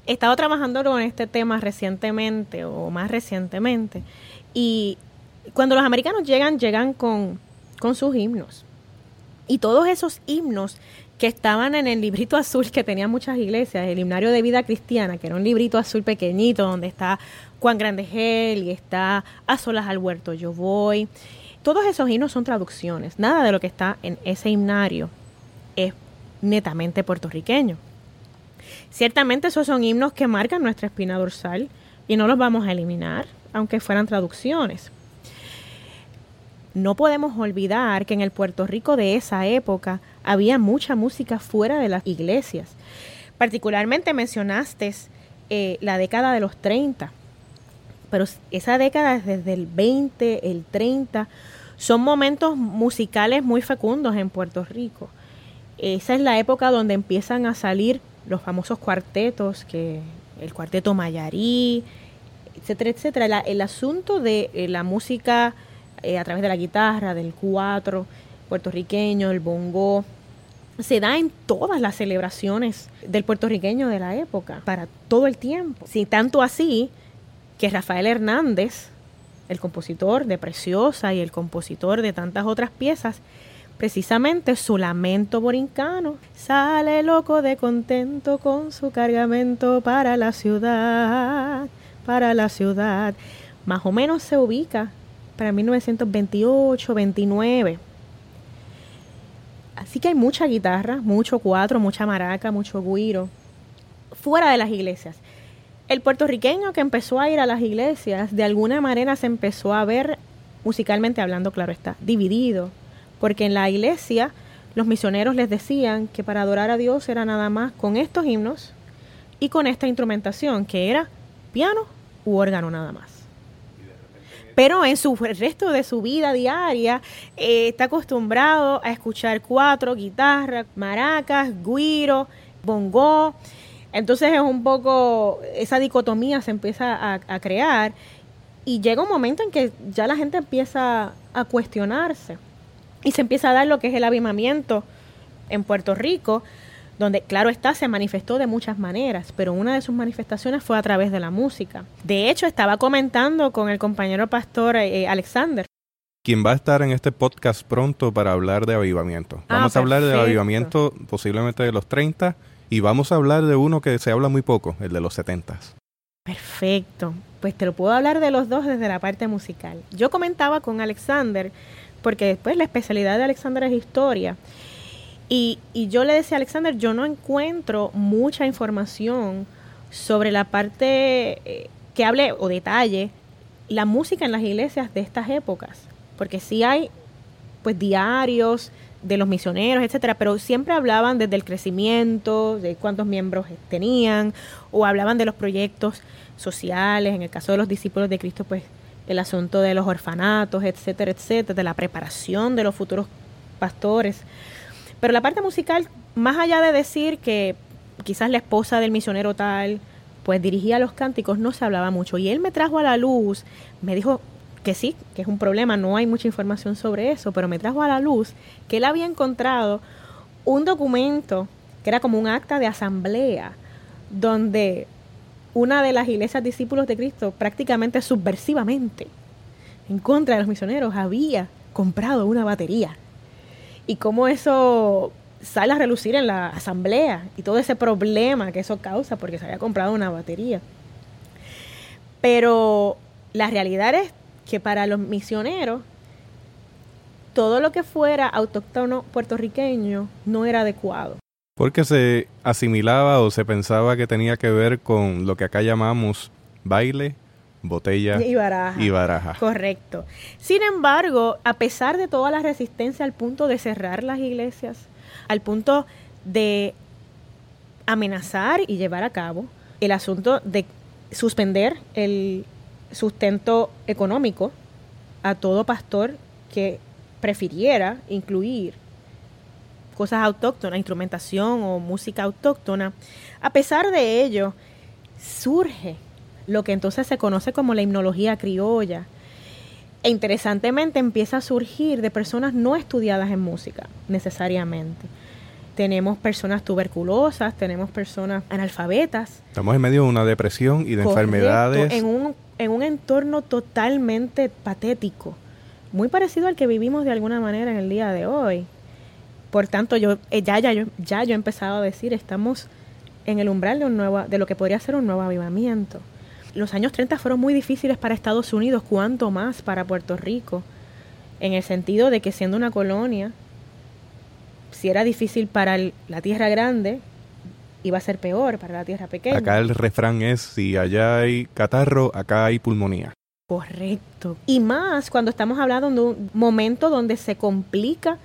he estado trabajando con este tema recientemente o más recientemente y cuando los americanos llegan, llegan con, con sus himnos. Y todos esos himnos que estaban en el librito azul que tenían muchas iglesias, el himnario de vida cristiana, que era un librito azul pequeñito donde está Juan Grandegel y está A solas al huerto yo voy. Todos esos himnos son traducciones. Nada de lo que está en ese himnario es netamente puertorriqueño. Ciertamente esos son himnos que marcan nuestra espina dorsal y no los vamos a eliminar, aunque fueran traducciones no podemos olvidar que en el Puerto Rico de esa época había mucha música fuera de las iglesias. Particularmente mencionaste eh, la década de los 30, pero esa década desde el 20, el 30, son momentos musicales muy fecundos en Puerto Rico. Esa es la época donde empiezan a salir los famosos cuartetos, que el cuarteto Mayarí, etcétera, etcétera. el asunto de eh, la música eh, a través de la guitarra, del cuatro puertorriqueño, el bongo, se da en todas las celebraciones del puertorriqueño de la época, para todo el tiempo. Sí, tanto así que Rafael Hernández, el compositor de Preciosa y el compositor de tantas otras piezas, precisamente su lamento borincano, sale loco de contento con su cargamento para la ciudad, para la ciudad. Más o menos se ubica para 1928, 29. Así que hay mucha guitarra, mucho cuatro, mucha maraca, mucho guiro, fuera de las iglesias. El puertorriqueño que empezó a ir a las iglesias, de alguna manera se empezó a ver, musicalmente hablando, claro está, dividido, porque en la iglesia los misioneros les decían que para adorar a Dios era nada más con estos himnos y con esta instrumentación, que era piano u órgano nada más pero en su resto de su vida diaria eh, está acostumbrado a escuchar cuatro, guitarras, maracas, guiro, bongo. Entonces es un poco, esa dicotomía se empieza a, crear y llega un momento en que ya la gente empieza a cuestionarse y se empieza a dar lo que es el avivamiento en Puerto Rico, donde claro está, se manifestó de muchas maneras, pero una de sus manifestaciones fue a través de la música. De hecho, estaba comentando con el compañero pastor eh, Alexander. Quien va a estar en este podcast pronto para hablar de avivamiento. Ah, vamos a hablar de avivamiento posiblemente de los 30 y vamos a hablar de uno que se habla muy poco, el de los 70. Perfecto. Pues te lo puedo hablar de los dos desde la parte musical. Yo comentaba con Alexander, porque después la especialidad de Alexander es historia. Y, yo le decía a Alexander, yo no encuentro mucha información sobre la parte eh, que hable o detalle la música en las iglesias de estas épocas, porque sí hay pues diarios de los misioneros, etcétera, pero siempre hablaban desde el crecimiento, de cuántos miembros tenían, o hablaban de los proyectos sociales, en el caso de los discípulos de Cristo, pues el asunto de los orfanatos, etcétera, etcétera, de la preparación de los futuros pastores. Pero la parte musical, más allá de decir que quizás la esposa del misionero tal, pues dirigía los cánticos, no se hablaba mucho. Y él me trajo a la luz, me dijo que sí, que es un problema, no hay mucha información sobre eso, pero me trajo a la luz que él había encontrado un documento que era como un acta de asamblea, donde una de las iglesias discípulos de Cristo prácticamente subversivamente, en contra de los misioneros, había comprado una batería. Y cómo eso sale a relucir en la asamblea y todo ese problema que eso causa porque se había comprado una batería. Pero la realidad es que para los misioneros todo lo que fuera autóctono puertorriqueño no era adecuado. Porque se asimilaba o se pensaba que tenía que ver con lo que acá llamamos baile, botella y baraja. y baraja. Correcto. Sin embargo, a pesar de toda la resistencia al punto de cerrar las iglesias, al punto de amenazar y llevar a cabo el asunto de suspender el sustento económico a todo pastor que prefiriera incluir cosas autóctonas, instrumentación o música autóctona, a pesar de ello, surge lo que entonces se conoce como la himnología criolla. E interesantemente empieza a surgir de personas no estudiadas en música, necesariamente. Tenemos personas tuberculosas, tenemos personas analfabetas. Estamos en medio de una depresión y de enfermedades. En un, en un entorno totalmente patético muy parecido al que vivimos de alguna manera en el día de hoy. Por tanto, yo eh, ya, ya, yo, ya yo he empezado a decir, estamos en el umbral de, un nuevo, de lo que podría ser un nuevo avivamiento. Los años 30 fueron muy difíciles para Estados Unidos, cuanto más para Puerto Rico, en el sentido de que siendo una colonia, si era difícil para la tierra grande, iba a ser peor para la tierra pequeña. Acá el refrán es, si allá hay catarro, acá hay pulmonía. Correcto. Y más cuando estamos hablando de un momento donde se complica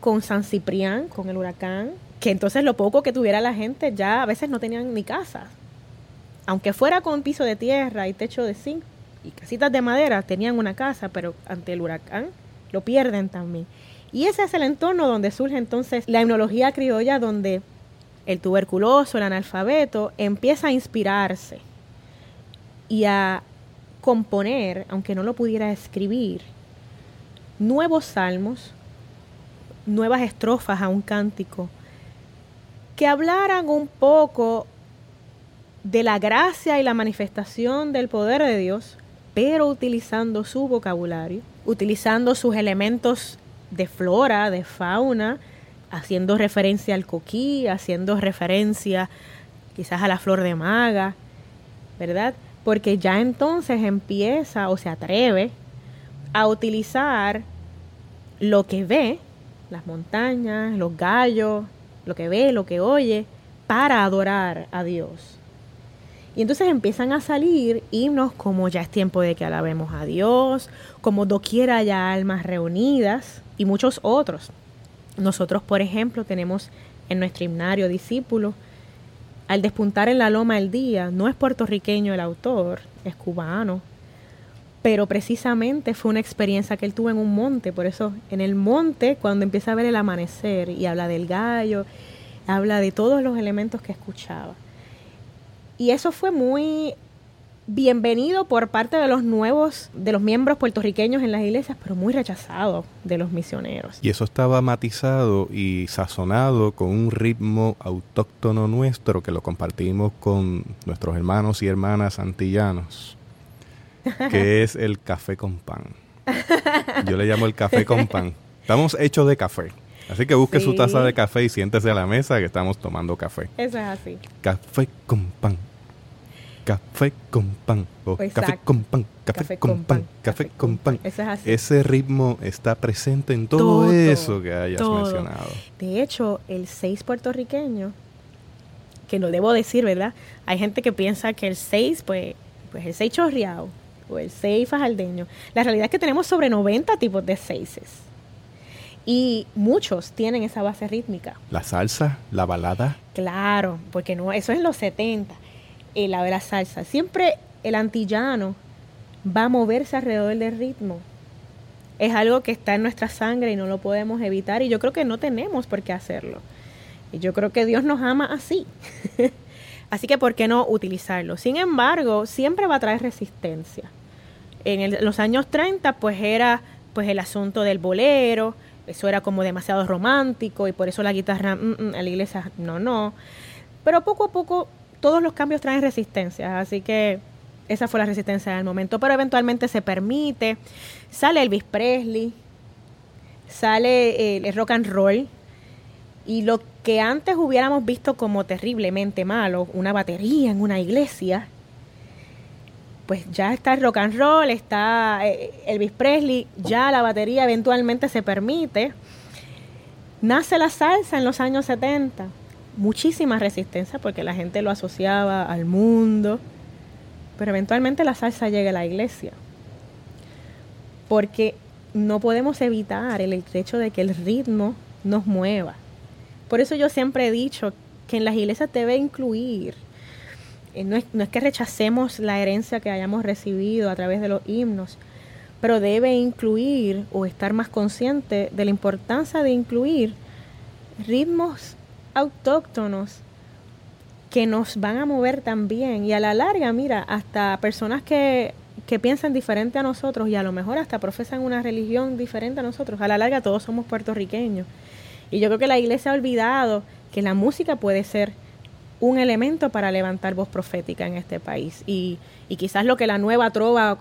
con San Ciprián, con el huracán, que entonces lo poco que tuviera la gente ya a veces no tenían ni casa. Aunque fuera con piso de tierra y techo de zinc y casitas de madera, tenían una casa, pero ante el huracán lo pierden también. Y ese es el entorno donde surge entonces la inmunología criolla, donde el tuberculoso, el analfabeto, empieza a inspirarse y a componer, aunque no lo pudiera escribir, nuevos salmos, nuevas estrofas a un cántico, que hablaran un poco de la gracia y la manifestación del poder de Dios, pero utilizando su vocabulario, utilizando sus elementos de flora, de fauna, haciendo referencia al coquí, haciendo referencia quizás a la flor de maga, ¿verdad? porque ya entonces empieza o se atreve a utilizar lo que ve, las montañas, los gallos, lo que ve, lo que oye, para adorar a Dios. Y entonces empiezan a salir himnos como ya es tiempo de que alabemos a Dios, como doquiera haya almas reunidas y muchos otros. Nosotros, por ejemplo, tenemos en nuestro himnario discípulos al despuntar en la loma el día, no es puertorriqueño el autor, es cubano, pero precisamente fue una experiencia que él tuvo en un monte, por eso en el monte cuando empieza a ver el amanecer y habla del gallo, habla de todos los elementos que escuchaba. Y eso fue muy bienvenido por parte de los nuevos, de los miembros puertorriqueños en las iglesias, pero muy rechazado de los misioneros. Y eso estaba matizado y sazonado con un ritmo autóctono nuestro que lo compartimos con nuestros hermanos y hermanas antillanos, que es el café con pan. Yo le llamo el café con pan. Estamos hechos de café. Así que busque su taza de café y siéntese a la mesa que estamos tomando café. Eso es así. Café con pan café con pan, café con pan, café, con, pan, café con pan. Ese ritmo está presente en todo, eso que hayas mencionado. De hecho, el 6 puertorriqueño, que no debo decir, ¿verdad? Hay gente que piensa que el 6, pues, pues el 6 chorreado o el 6 fajaldeño. La realidad es que tenemos sobre 90 tipos de 6 y muchos tienen esa base rítmica. La salsa, la balada. Claro, porque no, eso es en los 70 el la salsa. Siempre el antillano va a moverse alrededor del ritmo. Es algo que está en nuestra sangre y no lo podemos evitar y yo creo que no tenemos por qué hacerlo. Y yo creo que Dios nos ama así. así que, ¿por qué no utilizarlo? Sin embargo, siempre va a traer resistencia. En los años 30, pues era pues el asunto del bolero, eso era como demasiado romántico y por eso la guitarra mm, mm, a la iglesia no, no. Pero poco a poco todos los cambios traen resistencia, así que esa fue la resistencia del momento, pero eventualmente se permite. Sale Elvis Presley, sale el rock and roll y lo que antes hubiéramos visto como terriblemente malo, una batería en una iglesia, pues ya está el rock and roll, está eh, Elvis Presley, ya la batería eventualmente se permite. Nace la salsa en los años 70, muchísima resistencia porque la gente lo asociaba al mundo, pero eventualmente la salsa llega a la iglesia, porque no podemos evitar el hecho de que el ritmo nos mueva. Por eso yo siempre he dicho que en las iglesias debe incluir eh, no es, que rechacemos la herencia que hayamos recibido a través de los himnos, pero debe incluir o estar más consciente de la importancia de incluir ritmos autóctonos que nos van a mover también. Y a la larga, mira, hasta personas que, que piensan diferente a nosotros y a lo mejor hasta profesan una religión diferente a nosotros, a la larga todos somos puertorriqueños. Y yo creo que la iglesia ha olvidado que la música puede ser un elemento para levantar voz profética en este país. Y, y quizás lo que la nueva trova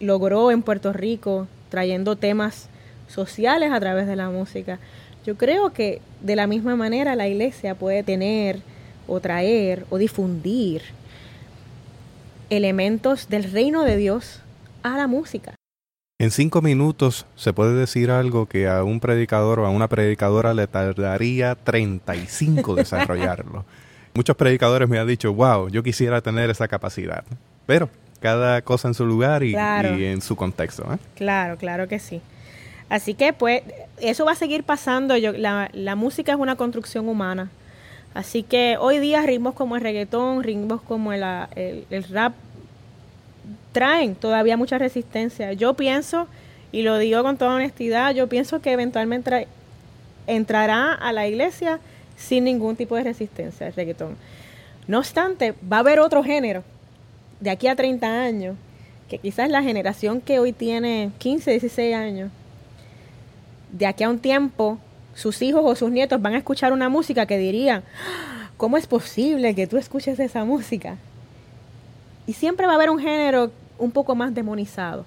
logró en Puerto Rico, trayendo temas sociales a través de la música, yo creo que de la misma manera la iglesia puede tener o traer o difundir elementos del reino de Dios a la música. En cinco minutos se puede decir algo que a un predicador o a una predicadora le tardaría 35 desarrollarlo. Muchos predicadores me han dicho, wow, yo quisiera tener esa capacidad. Pero cada cosa en su lugar y, en su contexto. ¿eh? Claro, claro que sí. Así que pues eso va a seguir pasando. Yo, la, la música es una construcción humana. Así que hoy día ritmos como el reggaetón, ritmos como el, el, rap, traen todavía mucha resistencia. Yo pienso, y lo digo con toda honestidad, yo pienso que eventualmente entrará a la iglesia sin ningún tipo de resistencia el reggaetón. No obstante, va a haber otro género de aquí a 30 años, que quizás la generación que hoy tiene 15, 16 años, de aquí a un tiempo, sus hijos o sus nietos van a escuchar una música que dirían, ¿cómo es posible que tú escuches esa música? Y siempre va a haber un género un poco más demonizado.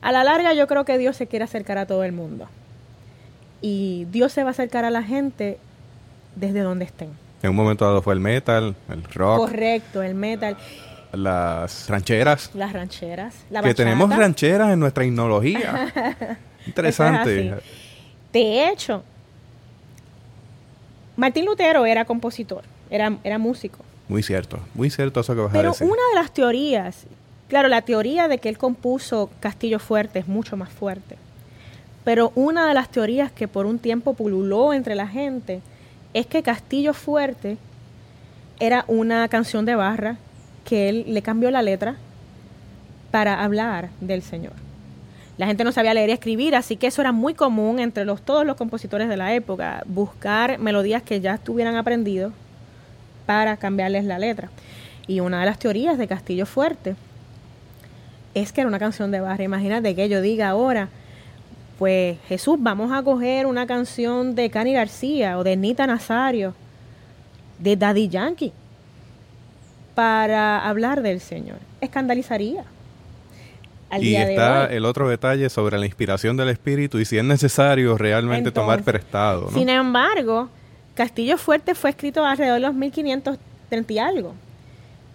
A la larga yo creo que Dios se quiere acercar a todo el mundo. Y Dios se va a acercar a la gente desde donde estén. En un momento dado fue el metal, el rock. Correcto, el metal. Las rancheras. Las rancheras. La que tenemos rancheras en nuestra etnología. Interesante. de hecho, Martín Lutero era compositor, era, era músico. Muy cierto, muy cierto eso que vas Pero a decir. una de las teorías, claro, la teoría de que él compuso Castillo Fuerte es mucho más fuerte. Pero una de las teorías que por un tiempo pululó entre la gente es que Castillo Fuerte era una canción de barra que él le cambió la letra para hablar del Señor. La gente no sabía leer y escribir, así que eso era muy común entre los, todos los compositores de la época, buscar melodías que ya estuvieran aprendido para cambiarles la letra. Y una de las teorías de Castillo Fuerte es que era una canción de barra. Imagínate que yo diga ahora, pues Jesús, vamos a coger una canción de Cani García o de Nita Nazario, de Daddy Yankee, para hablar del Señor. Escandalizaría. Y está el otro detalle sobre la inspiración del Espíritu y si es necesario realmente tomar prestado. Sin embargo, Castillo Fuerte fue escrito alrededor de los 1530 y algo.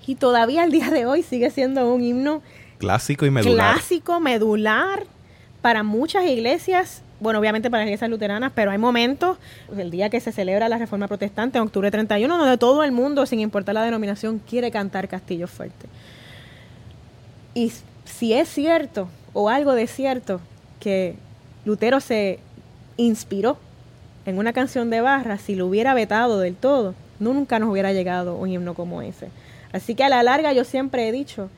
Y todavía al día de hoy sigue siendo un himno clásico y medular. Clásico, medular para muchas iglesias, bueno, obviamente para las iglesias luteranas, pero hay momentos, el día que se celebra la Reforma Protestante, en octubre 31, donde todo el mundo, sin importar la denominación, quiere cantar Castillo Fuerte. Y si es cierto, o algo de cierto, que Lutero se inspiró en una canción de barra, si lo hubiera vetado del todo, nunca nos hubiera llegado un himno como ese. Así que a la larga yo siempre he dicho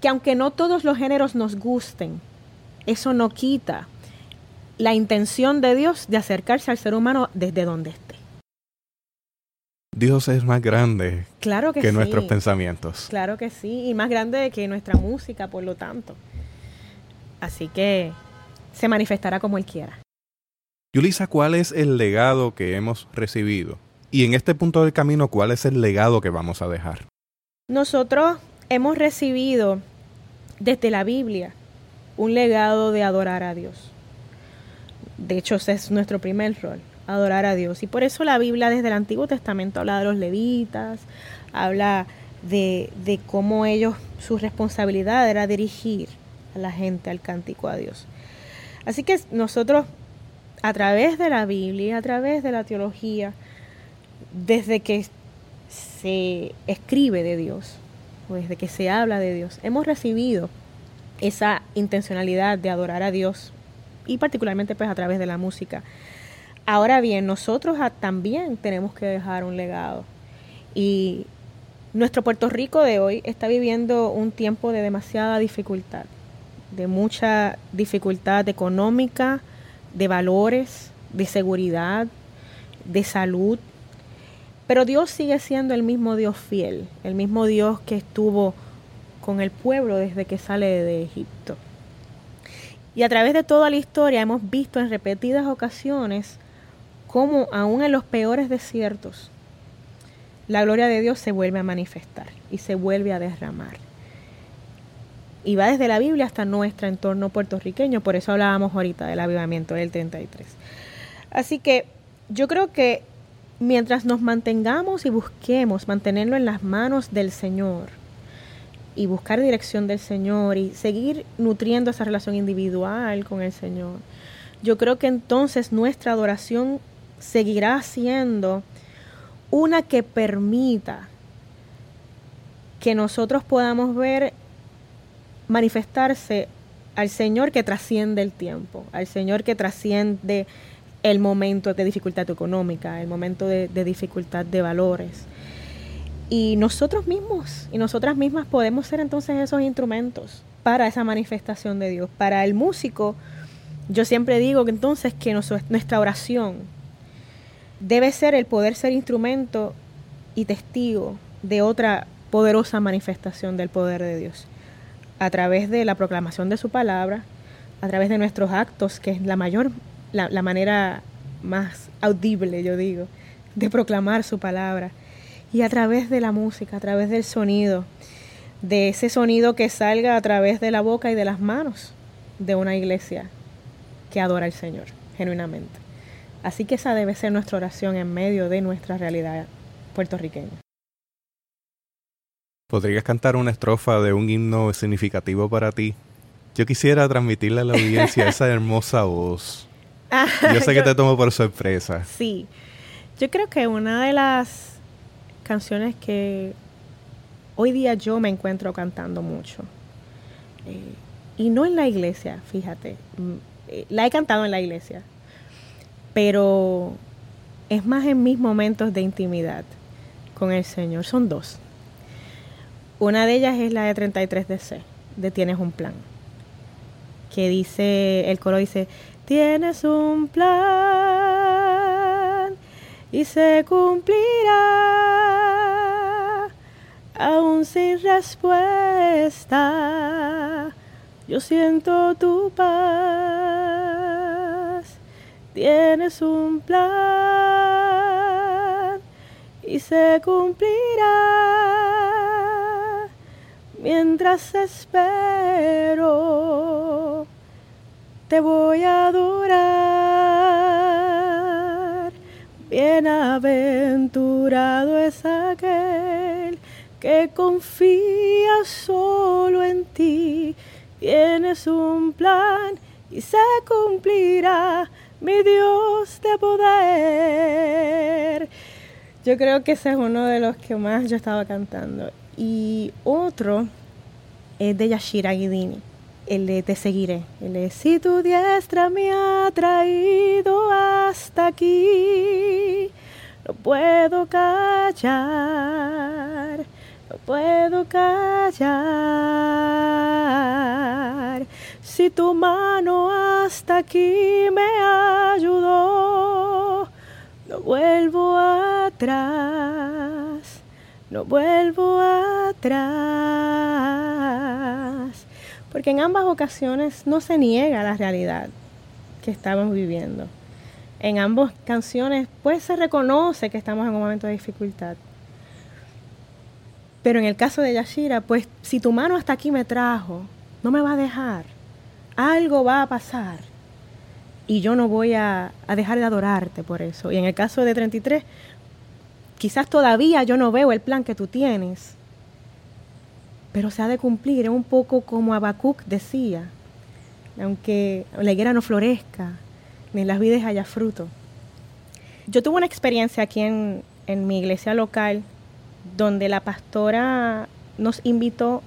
que aunque no todos los géneros nos gusten, eso no quita la intención de Dios de acercarse al ser humano desde donde esté. Dios es más grande claro que, que nuestros pensamientos. Claro que sí, y más grande que nuestra música, por lo tanto. Así que se manifestará como Él quiera. Yulisa, ¿cuál es el legado que hemos recibido? Y en este punto del camino, ¿cuál es el legado que vamos a dejar? Nosotros hemos recibido desde la Biblia un legado de adorar a Dios. De hecho, ese es nuestro primer rol, adorar a Dios. Y por eso la Biblia desde el Antiguo Testamento habla de los levitas, habla de, de cómo ellos, su responsabilidad era dirigir a la gente al cántico a Dios. Así que nosotros, a través de la Biblia, a través de la teología, desde que se escribe de Dios, o desde que se habla de Dios, hemos recibido esa intencionalidad de adorar a Dios y particularmente pues a través de la música. Ahora bien, nosotros también tenemos que dejar un legado y nuestro Puerto Rico de hoy está viviendo un tiempo de demasiada dificultad, de mucha dificultad económica, de valores, de seguridad, de salud. Pero Dios sigue siendo el mismo Dios fiel, el mismo Dios que estuvo con el pueblo desde que sale de Egipto. Y a través de toda la historia hemos visto en repetidas ocasiones cómo aún en los peores desiertos la gloria de Dios se vuelve a manifestar y se vuelve a derramar. Y va desde la Biblia hasta nuestro entorno puertorriqueño, por eso hablábamos ahorita del avivamiento del 33. Así que yo creo que mientras nos mantengamos y busquemos mantenerlo en las manos del Señor, y buscar dirección del Señor y seguir nutriendo esa relación individual con el Señor, yo creo que entonces nuestra adoración seguirá siendo una que permita que nosotros podamos ver manifestarse al Señor que trasciende el tiempo, al Señor que trasciende el momento de dificultad económica, el momento de, dificultad de valores y nosotros mismos y nosotras mismas podemos ser entonces esos instrumentos para esa manifestación de Dios. Para el músico, yo siempre digo que entonces que nuestra oración debe ser el poder ser instrumento y testigo de otra poderosa manifestación del poder de Dios. A través de la proclamación de su palabra, a través de nuestros actos, que es la mayor, la, manera más audible, yo digo, de proclamar su palabra y a través de la música, a través del sonido, de ese sonido que salga a través de la boca y de las manos de una iglesia que adora al Señor, genuinamente. Así que esa debe ser nuestra oración en medio de nuestra realidad puertorriqueña. ¿Podrías cantar una estrofa de un himno significativo para ti? Yo quisiera transmitirle a la audiencia esa hermosa voz. Ah, yo sé que te tomo por sorpresa. Sí, yo creo que una de las canciones que hoy día yo me encuentro cantando mucho. Eh, y no en la iglesia, fíjate. Mm, eh, la he cantado en la iglesia. Pero es más en mis momentos de intimidad con el Señor. Son dos. Una de ellas es la de 33 DC, de Tienes un plan. Que dice, el coro dice, tienes un plan y se cumplirá aún sin respuesta, yo siento tu paz. Tienes un plan y se cumplirá mientras espero. Te voy a adorar. Bienaventurado es aquel que confía solo en ti. Tienes un plan y se cumplirá, mi Dios de poder. Yo creo que ese es uno de los que más yo estaba cantando. Y otro es de Yashira Guidini, el de Te seguiré. El de Si tu diestra me ha traído hasta aquí, no puedo callar puedo callar. Si tu mano hasta aquí me ayudó, no vuelvo atrás. no vuelvo atrás. Porque en ambas ocasiones no se niega la realidad que estamos viviendo. En ambas canciones pues se reconoce que estamos en un momento de dificultad. Pero en el caso de Yashira, pues si tu mano hasta aquí me trajo, no me va a dejar. Algo va a pasar. Y yo no voy a, dejar de adorarte por eso. Y en el caso de 33, quizás todavía yo no veo el plan que tú tienes, pero se ha de cumplir, es un poco como Habacuc decía, aunque la higuera no florezca, ni en las vides haya fruto. Yo tuve una experiencia aquí en, en mi iglesia local donde la pastora nos invitó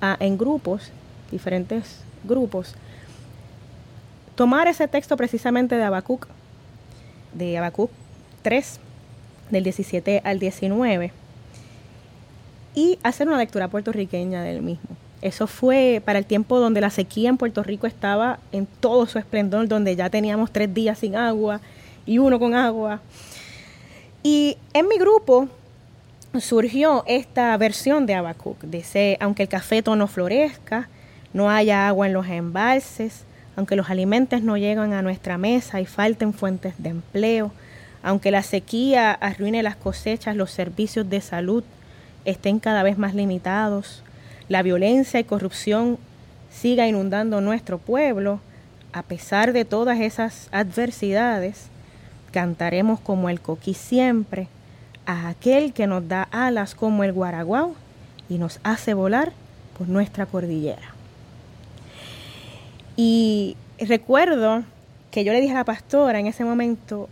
a, en grupos, diferentes grupos, tomar ese texto precisamente de Habacuc, de Habacuc 3, del 17 al 19, y hacer una lectura puertorriqueña del mismo. Eso fue para el tiempo donde la sequía en Puerto Rico estaba en todo su esplendor, donde ya teníamos tres días sin agua y uno con agua. Y en mi grupo surgió esta versión de Habacuc. Dice, aunque el cafeto no florezca, no haya agua en los embalses, aunque los alimentos no lleguen a nuestra mesa y falten fuentes de empleo, aunque la sequía arruine las cosechas, los servicios de salud estén cada vez más limitados, la violencia y corrupción siga inundando nuestro pueblo, a pesar de todas esas adversidades, cantaremos como el coquí siempre a aquel que nos da alas como el guaraguao y nos hace volar por nuestra cordillera. Y recuerdo que yo le dije a la pastora en ese momento,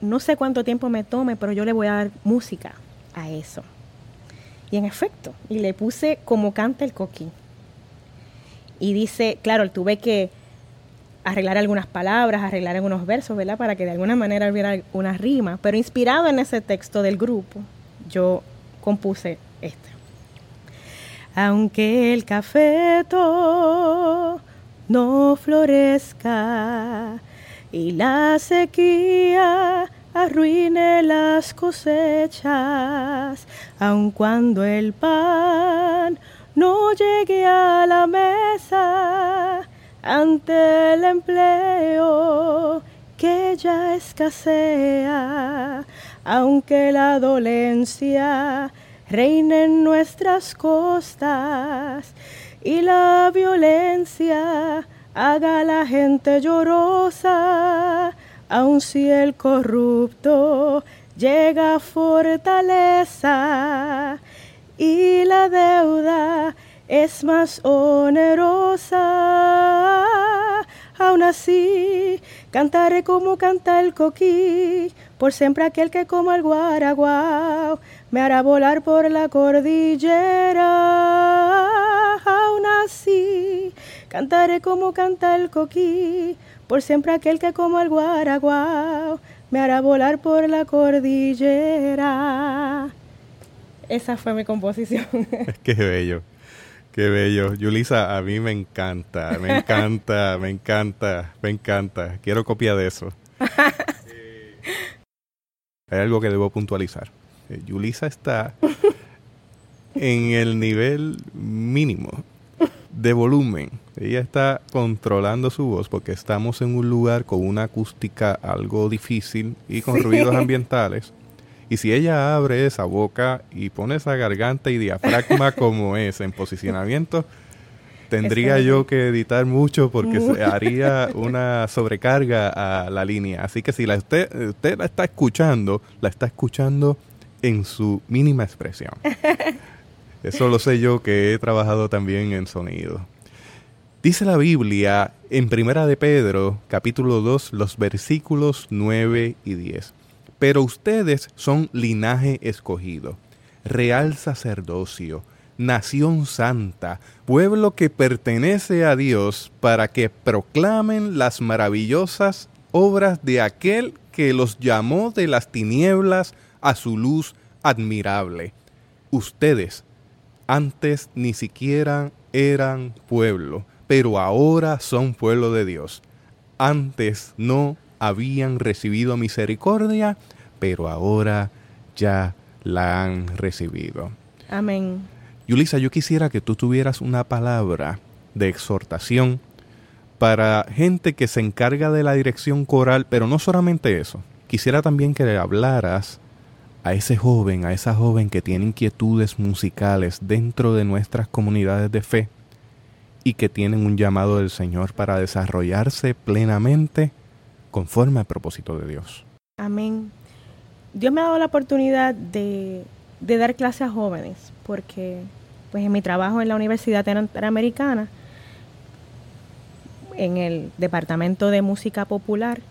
no sé cuánto tiempo me tome, pero yo le voy a dar música a eso. Y en efecto, y le puse como canta el coquí. Y dice, claro, tuve que arreglar algunas palabras, arreglar algunos versos, ¿verdad? Para que de alguna manera hubiera una rima. Pero inspirado en ese texto del grupo, yo compuse este. Aunque el cafeto no florezca y la sequía arruine las cosechas, aun cuando el pan no llegue a la mesa ante el empleo que ya escasea, aunque la dolencia reine en nuestras costas y la violencia haga la gente llorosa, aun si el corrupto llega a fortaleza y la deuda es más onerosa. Aún así, cantaré como canta el coquí, por siempre aquel que como el guaraguao me hará volar por la cordillera. Aún así, Cantaré como canta el coquí, por siempre aquel que como el guaraguao me hará volar por la cordillera. Esa fue mi composición. Qué bello, qué bello. Yulisa, a mí me encanta, me encanta, me encanta, me encanta. Quiero copia de eso. Hay algo que debo puntualizar. Eh, Yulisa está en el nivel mínimo de volumen. Ella está controlando su voz porque estamos en un lugar con una acústica algo difícil y con ruidos ambientales. Y si ella abre esa boca y pone esa garganta y diafragma como es en posicionamiento, tendría yo que editar mucho porque se haría una sobrecarga a la línea. Así que si la usted, usted la está escuchando, la está escuchando en su mínima expresión. Eso lo sé yo que he trabajado también en sonido. Dice la Biblia en Primera de Pedro, capítulo 2, los versículos 9 y 10. Pero ustedes son linaje escogido, real sacerdocio, nación santa, pueblo que pertenece a Dios para que proclamen las maravillosas obras de aquel que los llamó de las tinieblas a su luz admirable. Ustedes antes ni siquiera eran pueblo, pero ahora son pueblo de Dios. Antes no habían recibido misericordia, pero ahora ya la han recibido. Amén. Yulisa, yo quisiera que tú tuvieras una palabra de exhortación para gente que se encarga de la dirección coral, pero no solamente eso. Quisiera también que le hablaras a ese joven, a esa joven que tiene inquietudes musicales dentro de nuestras comunidades de fe y que tienen un llamado del Señor para desarrollarse plenamente conforme al propósito de Dios. Amén. Dios me ha dado la oportunidad de, dar clases a jóvenes, porque pues en mi trabajo en la Universidad Interamericana, en el Departamento de Música Popular,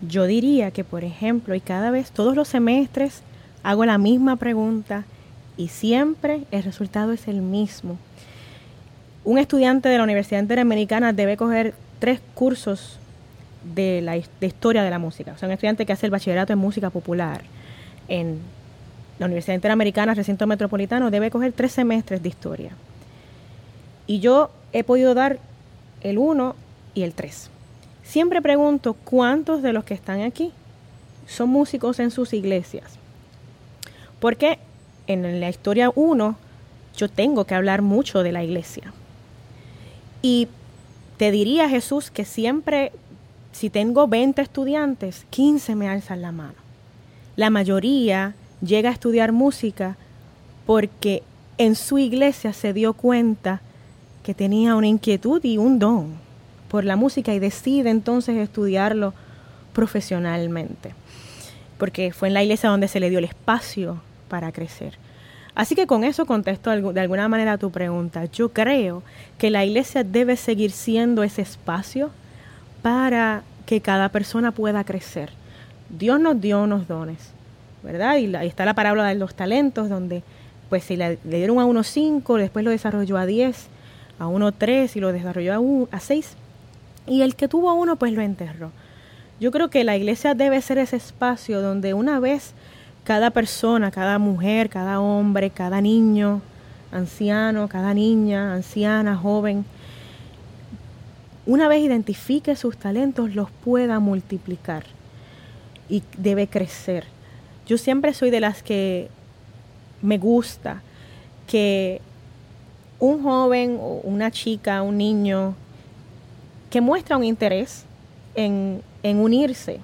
yo diría que, por ejemplo, y cada vez, todos los semestres, hago la misma pregunta y siempre el resultado es el mismo. Un estudiante de la Universidad Interamericana debe coger tres cursos de la historia de la música. O sea, un estudiante que hace el bachillerato en música popular en la Universidad Interamericana, recinto metropolitano, debe coger tres semestres de historia. Y yo he podido dar el 1 y el 3. Siempre pregunto cuántos de los que están aquí son músicos en sus iglesias. Porque en la historia 1 yo tengo que hablar mucho de la iglesia. Y te diría Jesús que siempre, si tengo 20 estudiantes, 15 me alzan la mano. La mayoría llega a estudiar música porque en su iglesia se dio cuenta que tenía una inquietud y un don por la música y decide entonces estudiarlo profesionalmente, porque fue en la iglesia donde se le dio el espacio para crecer. Así que con eso contesto de alguna manera a tu pregunta. Yo creo que la iglesia debe seguir siendo ese espacio para que cada persona pueda crecer. Dios nos dio unos dones, ¿verdad? Y ahí está la parábola de los talentos, donde pues si le, dieron a uno cinco, después lo desarrolló a diez, a uno tres y lo desarrolló a, a seis y el que tuvo uno pues lo enterró. Yo creo que la iglesia debe ser ese espacio donde una vez cada persona, cada mujer, cada hombre, cada niño, anciano, cada niña, anciana, joven, una vez identifique sus talentos, los pueda multiplicar y debe crecer. Yo siempre soy de las que me gusta que un joven o una chica, un niño, que muestra un interés en, unirse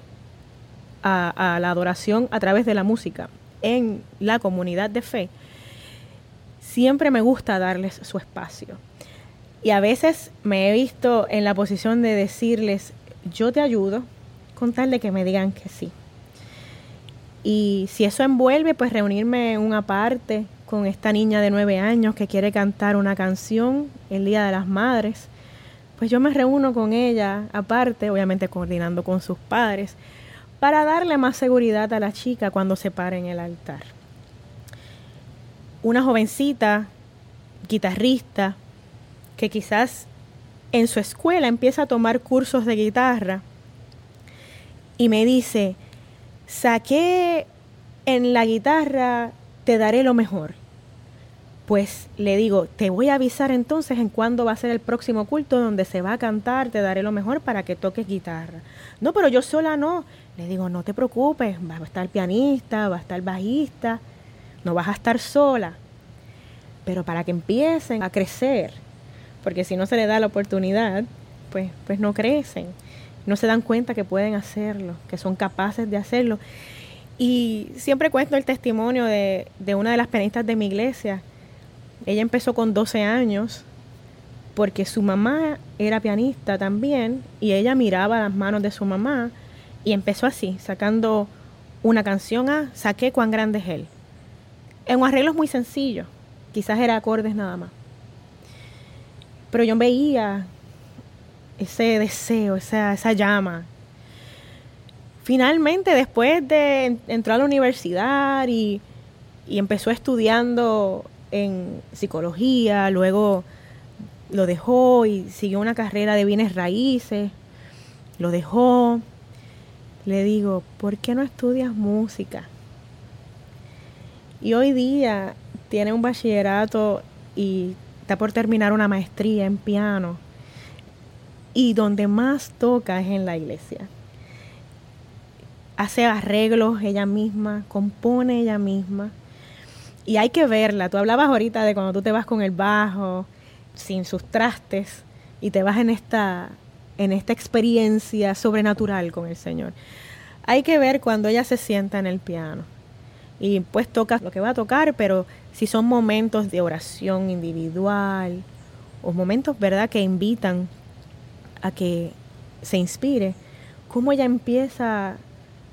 a, la adoración a través de la música en la comunidad de fe, siempre me gusta darles su espacio. Y a veces me he visto en la posición de decirles, yo te ayudo, con tal de que me digan que sí. Y si eso envuelve, pues reunirme en una parte con esta niña de nueve años que quiere cantar una canción el Día de las Madres pues yo me reúno con ella, aparte, obviamente coordinando con sus padres, para darle más seguridad a la chica cuando se pare en el altar. Una jovencita, guitarrista, que quizás en su escuela empieza a tomar cursos de guitarra y me dice, saqué en la guitarra, te daré lo mejor pues le digo, te voy a avisar entonces en cuándo va a ser el próximo culto donde se va a cantar, te daré lo mejor para que toques guitarra. No, pero yo sola no. Le digo, no te preocupes, va a estar pianista, va a estar bajista, no vas a estar sola. Pero para que empiecen a crecer, porque si no se le da la oportunidad, pues, pues no crecen, no se dan cuenta que pueden hacerlo, que son capaces de hacerlo. Y siempre cuento el testimonio de, de una de las pianistas de mi iglesia, ella empezó con 12 años porque su mamá era pianista también y ella miraba las manos de su mamá y empezó así, sacando una canción a Saqué cuán grande es él. En un arreglo muy sencillo, quizás era acordes nada más. Pero yo veía ese deseo, esa, esa llama. Finalmente, después de entrar a la universidad y, y empezó estudiando en psicología, luego lo dejó y siguió una carrera de bienes raíces, lo dejó. Le digo, ¿por qué no estudias música? Y hoy día tiene un bachillerato y está por terminar una maestría en piano. Y donde más toca es en la iglesia. Hace arreglos ella misma, compone ella misma y hay que verla. Tú hablabas ahorita de cuando tú te vas con el bajo, sin sus trastes, y te vas en esta, en esta experiencia sobrenatural con el Señor. Hay que ver cuando ella se sienta en el piano. Y pues toca lo que va a tocar, pero si son momentos de oración individual o momentos, ¿verdad?, que invitan a que se inspire, cómo ella empieza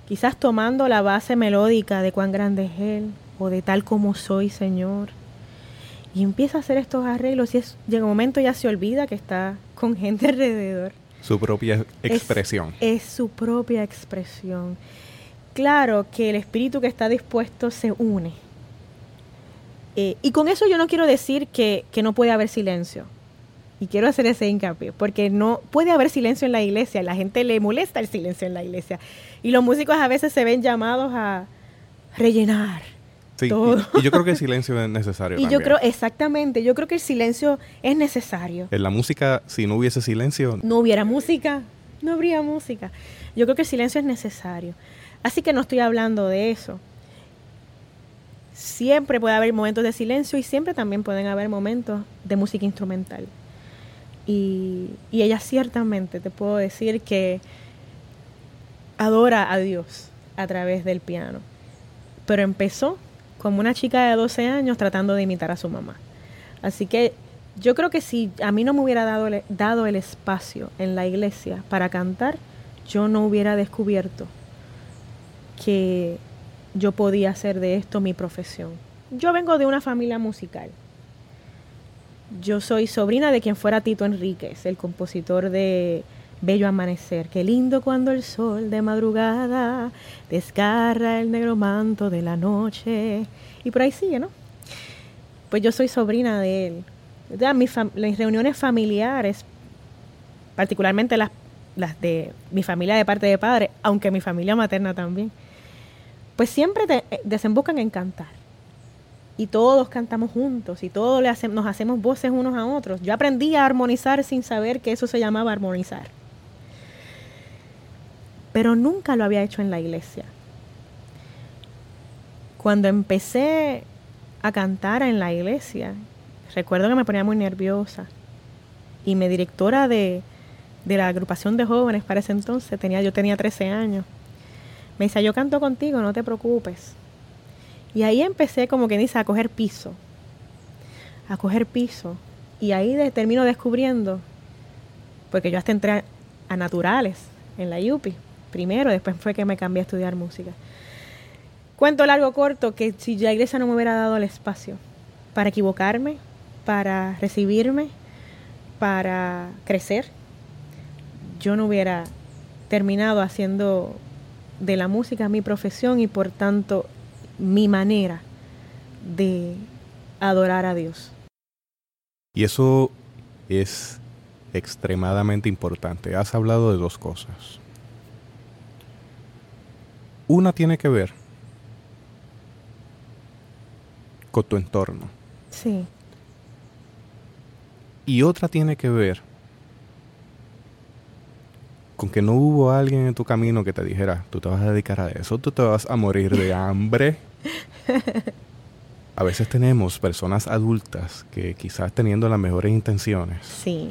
quizás tomando la base melódica de cuán grande es Él o de tal como soy, Señor. Y empieza a hacer estos arreglos y es, llega un momento ya se olvida que está con gente alrededor. Su propia expresión. Es, su propia expresión. Claro que el espíritu que está dispuesto se une. Eh, y con eso yo no quiero decir que, que no puede haber silencio y quiero hacer ese hincapié, porque no puede haber silencio en la iglesia, la gente le molesta el silencio en la iglesia. Y los músicos a veces se ven llamados a rellenar. todo. Y, yo creo que el silencio es necesario. Y yo creo, exactamente, yo creo que el silencio es necesario. En la música, si no hubiese silencio... No hubiera música, no habría música. Yo creo que el silencio es necesario. Así que no estoy hablando de eso. Siempre puede haber momentos de silencio y siempre también pueden haber momentos de música instrumental. Y, ella ciertamente te puedo decir que adora a Dios a través del piano. Pero empezó como una chica de 12 años tratando de imitar a su mamá. Así que yo creo que si a mí no me hubiera dado, dado el espacio en la iglesia para cantar, yo no hubiera descubierto que yo podía hacer de esto mi profesión. Yo vengo de una familia musical. Yo soy sobrina de quien fuera Tito Enríquez, el compositor de Bello Amanecer. Qué lindo cuando el sol de madrugada desgarra el negro manto de la noche. Y por ahí sigue, ¿no? Pues yo soy sobrina de él. Mis, las reuniones familiares, particularmente las, las de mi familia de parte de padre, aunque mi familia materna también, pues siempre eh, desembocan en cantar y todos cantamos juntos y todos le nos hacemos voces unos a otros. Yo aprendí a armonizar sin saber que eso se llamaba armonizar. Pero nunca lo había hecho en la iglesia. Cuando empecé a cantar en la iglesia, recuerdo que me ponía muy nerviosa. Y mi directora de, de la agrupación de jóvenes para ese entonces, tenía, yo tenía 13 años, me dice, yo canto contigo, no te preocupes. Y ahí empecé como que dice a coger piso, a coger piso. Y ahí termino descubriendo, porque yo hasta entré a, naturales en la UPI, primero, después fue que me cambié a estudiar música. Cuento largo corto que si la iglesia no me hubiera dado el espacio para equivocarme, para recibirme, para crecer, yo no hubiera terminado haciendo de la música mi profesión y por tanto mi manera de adorar a Dios. Y eso es extremadamente importante. Has hablado de dos cosas. Una tiene que ver con tu entorno. Sí. Y otra tiene que ver con que no hubo alguien en tu camino que te dijera, tú te vas a dedicar a eso, tú te vas a morir de hambre. a veces tenemos personas adultas que quizás teniendo las mejores intenciones. Sí.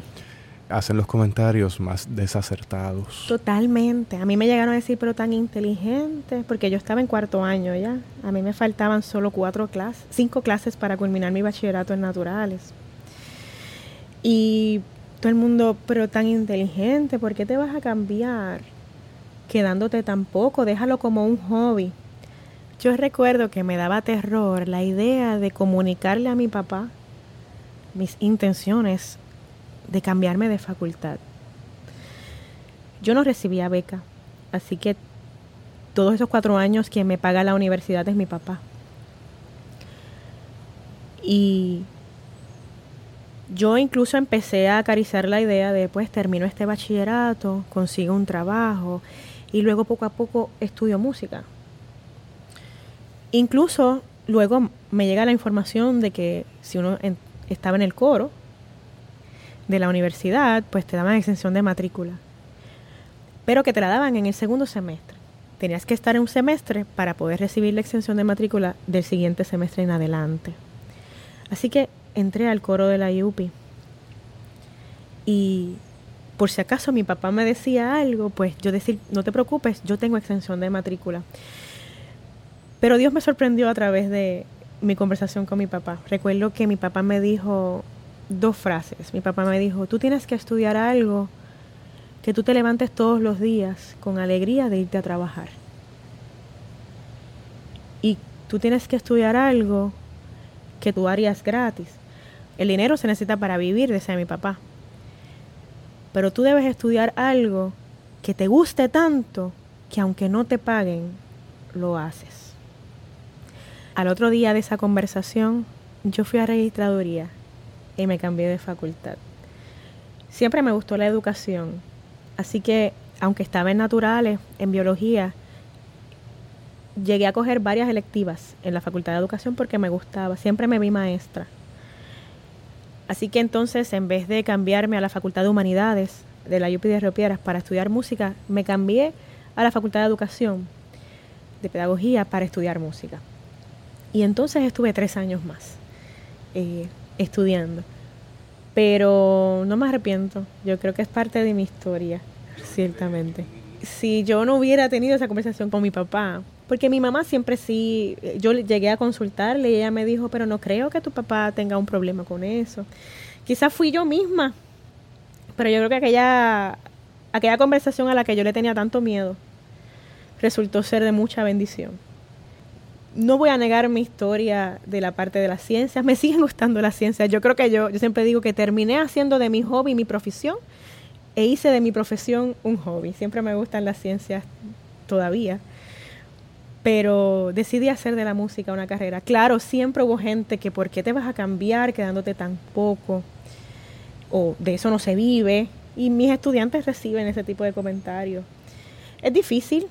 Hacen los comentarios más desacertados. Totalmente. A mí me llegaron a decir, pero tan inteligente, porque yo estaba en cuarto año ya. A mí me faltaban solo cuatro clases, cinco clases para culminar mi bachillerato en naturales. Y todo el mundo, pero tan inteligente, ¿por qué te vas a cambiar quedándote tan poco? Déjalo como un hobby. Yo recuerdo que me daba terror la idea de comunicarle a mi papá mis intenciones de cambiarme de facultad. Yo no recibía beca, así que todos esos cuatro años quien me paga la universidad es mi papá. Y yo incluso empecé a acariciar la idea de, pues, termino este bachillerato, consigo un trabajo y luego poco a poco estudio música. Incluso luego me llega la información de que si uno estaba en el coro de la universidad, pues te daban exención de matrícula, pero que te la daban en el segundo semestre. tenías que estar en un semestre para poder recibir la extensión de matrícula del siguiente semestre en adelante. Así que entré al coro de la IUPI. Y por si acaso mi papá me decía algo, pues yo decir, no te preocupes, yo tengo extensión de matrícula. Pero Dios me sorprendió a través de mi conversación con mi papá. Recuerdo que mi papá me dijo dos frases. Mi papá me dijo, tú tienes que estudiar algo que tú te levantes todos los días con alegría de irte a trabajar. Y tú tienes que estudiar algo que tú harías gratis. El dinero se necesita para vivir, decía mi papá. Pero tú debes estudiar algo que te guste tanto que aunque no te paguen, lo haces. Al otro día de esa conversación, yo fui a registraduría y me cambié de facultad. Siempre me gustó la educación, así que aunque estaba en naturales, en biología, llegué a coger varias electivas en la Facultad de Educación porque me gustaba, siempre me vi maestra. Así que entonces, en vez de cambiarme a la Facultad de Humanidades de la UPI de Río para estudiar música, me cambié a la Facultad de Educación de Pedagogía para estudiar música. Y entonces estuve tres años más eh, estudiando. Pero no me arrepiento, yo creo que es parte de mi historia, ciertamente. Si yo no hubiera tenido esa conversación con mi papá, porque mi mamá siempre sí, yo llegué a consultarle y ella me dijo, pero no creo que tu papá tenga un problema con eso. Quizás fui yo misma, pero yo creo que aquella, aquella conversación a la que yo le tenía tanto miedo resultó ser de mucha bendición. No voy a negar mi historia de la parte de las ciencias, me siguen gustando las ciencias. Yo creo que yo, yo siempre digo que terminé haciendo de mi hobby mi profesión e hice de mi profesión un hobby. Siempre me gustan las ciencias todavía pero decidí hacer de la música una carrera. Claro, siempre hubo gente que ¿por qué te vas a cambiar quedándote tan poco? O de eso no se vive. Y mis estudiantes reciben ese tipo de comentarios. Es difícil,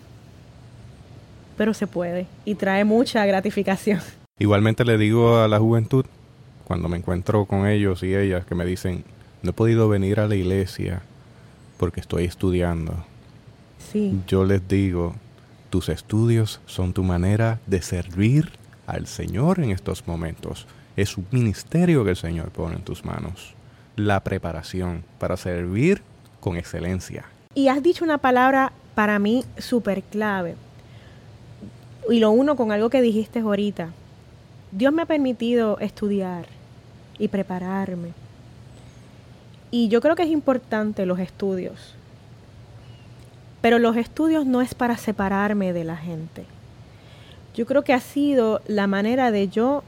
pero se puede y trae mucha gratificación. Igualmente le digo a la juventud, cuando me encuentro con ellos y ellas, que me dicen, no he podido venir a la iglesia porque estoy estudiando. Sí. Yo les digo, tus estudios son tu manera de servir al Señor en estos momentos. Es un ministerio que el Señor pone en tus manos. La preparación para servir con excelencia. Y has dicho una palabra para mí súper clave. Y lo uno con algo que dijiste ahorita. Dios me ha permitido estudiar y prepararme. Y yo creo que es importante los estudios. Pero los estudios no es para separarme de la gente. Yo creo que ha sido la manera de yo,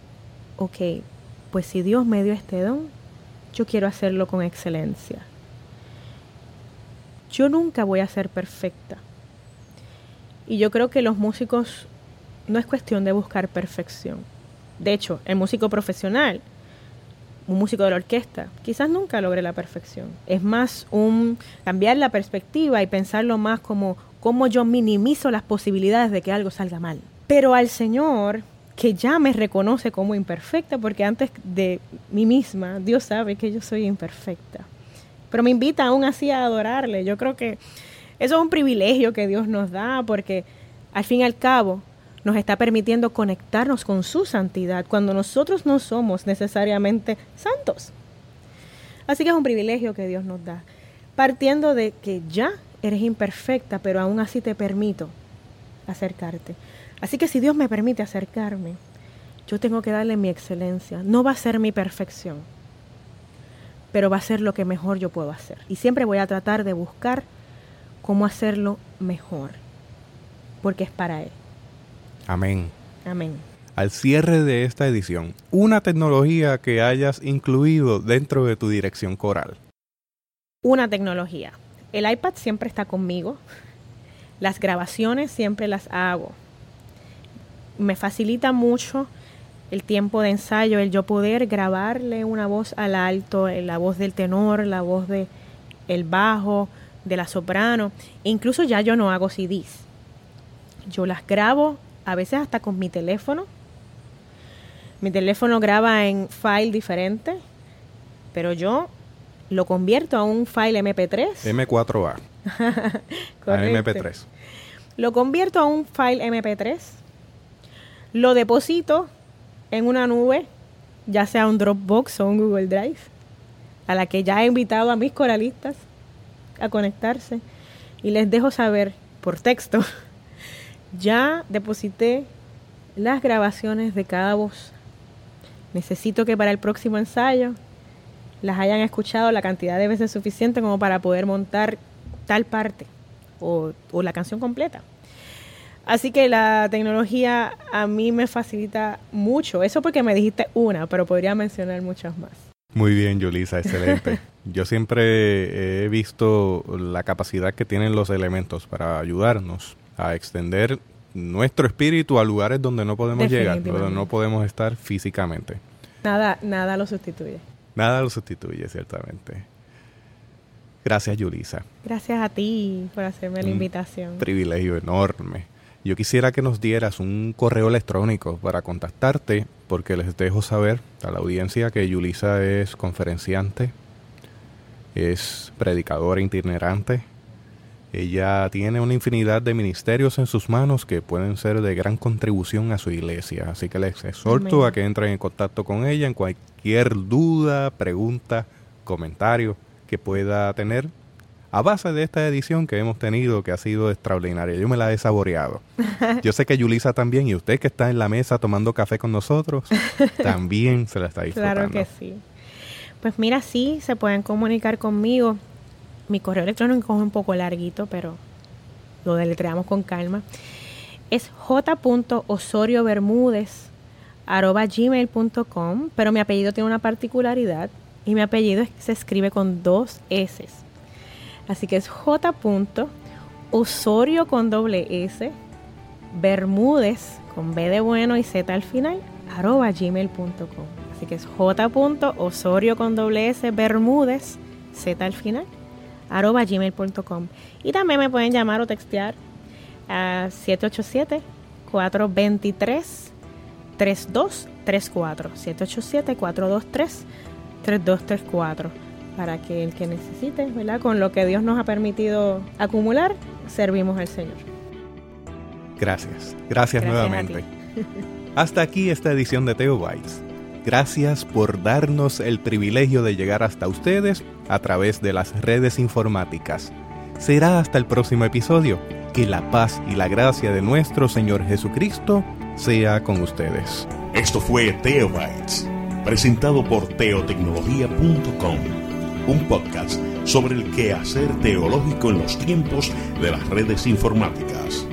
ok, pues si Dios me dio este don, yo quiero hacerlo con excelencia. Yo nunca voy a ser perfecta. Y yo creo que los músicos no es cuestión de buscar perfección. De hecho, el músico profesional un músico de la orquesta, quizás nunca logre la perfección. Es más un cambiar la perspectiva y pensarlo más como cómo yo minimizo las posibilidades de que algo salga mal. Pero al Señor, que ya me reconoce como imperfecta, porque antes de mí misma, Dios sabe que yo soy imperfecta. Pero me invita aún así a adorarle. Yo creo que eso es un privilegio que Dios nos da, porque al fin y al cabo, nos está permitiendo conectarnos con su santidad cuando nosotros no somos necesariamente santos. Así que es un privilegio que Dios nos da, partiendo de que ya eres imperfecta, pero aún así te permito acercarte. Así que si Dios me permite acercarme, yo tengo que darle mi excelencia. No va a ser mi perfección, pero va a ser lo que mejor yo puedo hacer. Y siempre voy a tratar de buscar cómo hacerlo mejor, porque es para Él. Amén. Amén. Al cierre de esta edición, una tecnología que hayas incluido dentro de tu dirección coral. Una tecnología. El iPad siempre está conmigo. Las grabaciones siempre las hago. Me facilita mucho el tiempo de ensayo, el yo poder grabarle una voz al alto, la voz del tenor, la voz de el bajo, de la soprano. incluso ya yo no hago CDs. Yo las grabo a veces hasta con mi teléfono. Mi teléfono graba en file diferente, pero yo lo convierto a un file MP3. M4A. a MP3. lo convierto a un file MP3, lo deposito en una nube, ya sea un Dropbox o un Google Drive, a la que ya he invitado a mis coralistas a conectarse y les dejo saber por texto, ya deposité las grabaciones de cada voz. Necesito que para el próximo ensayo las hayan escuchado la cantidad de veces suficiente como para poder montar tal parte o, la canción completa. Así que la tecnología a mí me facilita mucho. Eso porque me dijiste una, pero podría mencionar muchas más. Muy bien, Yulisa, excelente. Yo siempre he visto la capacidad que tienen los elementos para ayudarnos a extender nuestro espíritu a lugares donde no podemos llegar, donde no podemos estar físicamente. Nada, nada lo sustituye. Nada lo sustituye, ciertamente. Gracias, Yulisa. Gracias a ti por hacerme la invitación. Privilegio enorme. Yo quisiera que nos dieras un correo electrónico para contactarte, porque les dejo saber a la audiencia que Yulisa es conferenciante, es predicadora itinerante, ella tiene una infinidad de ministerios en sus manos que pueden ser de gran contribución a su iglesia. Así que les exhorto a que entren en contacto con ella en cualquier duda, pregunta, comentario que pueda tener a base de esta edición que hemos tenido, que ha sido extraordinaria. Yo me la he saboreado. Yo sé que Yulisa también, y usted que está en la mesa tomando café con nosotros, también se la está disfrutando. Claro que sí. Pues mira, sí, se pueden comunicar conmigo mi correo electrónico es un poco larguito, pero lo deletreamos con calma. Es j.osoriobermúdez.gmail.com, pero mi apellido tiene una particularidad y mi apellido se escribe con dos S. Así que es j.osorio con doble S, Bermúdez con B de bueno y Z al final, arroba gmail.com. Así que es j.osorio con doble S, Bermúdez, Z al final, arroba gmail.com. Y también me pueden llamar o textear a 787-423-3234. 787-423-3234. Para que el que necesite, ¿verdad? Con lo que Dios nos ha permitido acumular, servimos al Señor. Gracias. Gracias, nuevamente. Hasta aquí esta edición de Teo Bites. Gracias por darnos el privilegio de llegar hasta ustedes a través de las redes informáticas. Será hasta el próximo episodio. Que la paz y la gracia de nuestro Señor Jesucristo sea con ustedes. Esto fue Teobytes, presentado por teotecnología.com, un podcast sobre el quehacer teológico en los tiempos de las redes informáticas.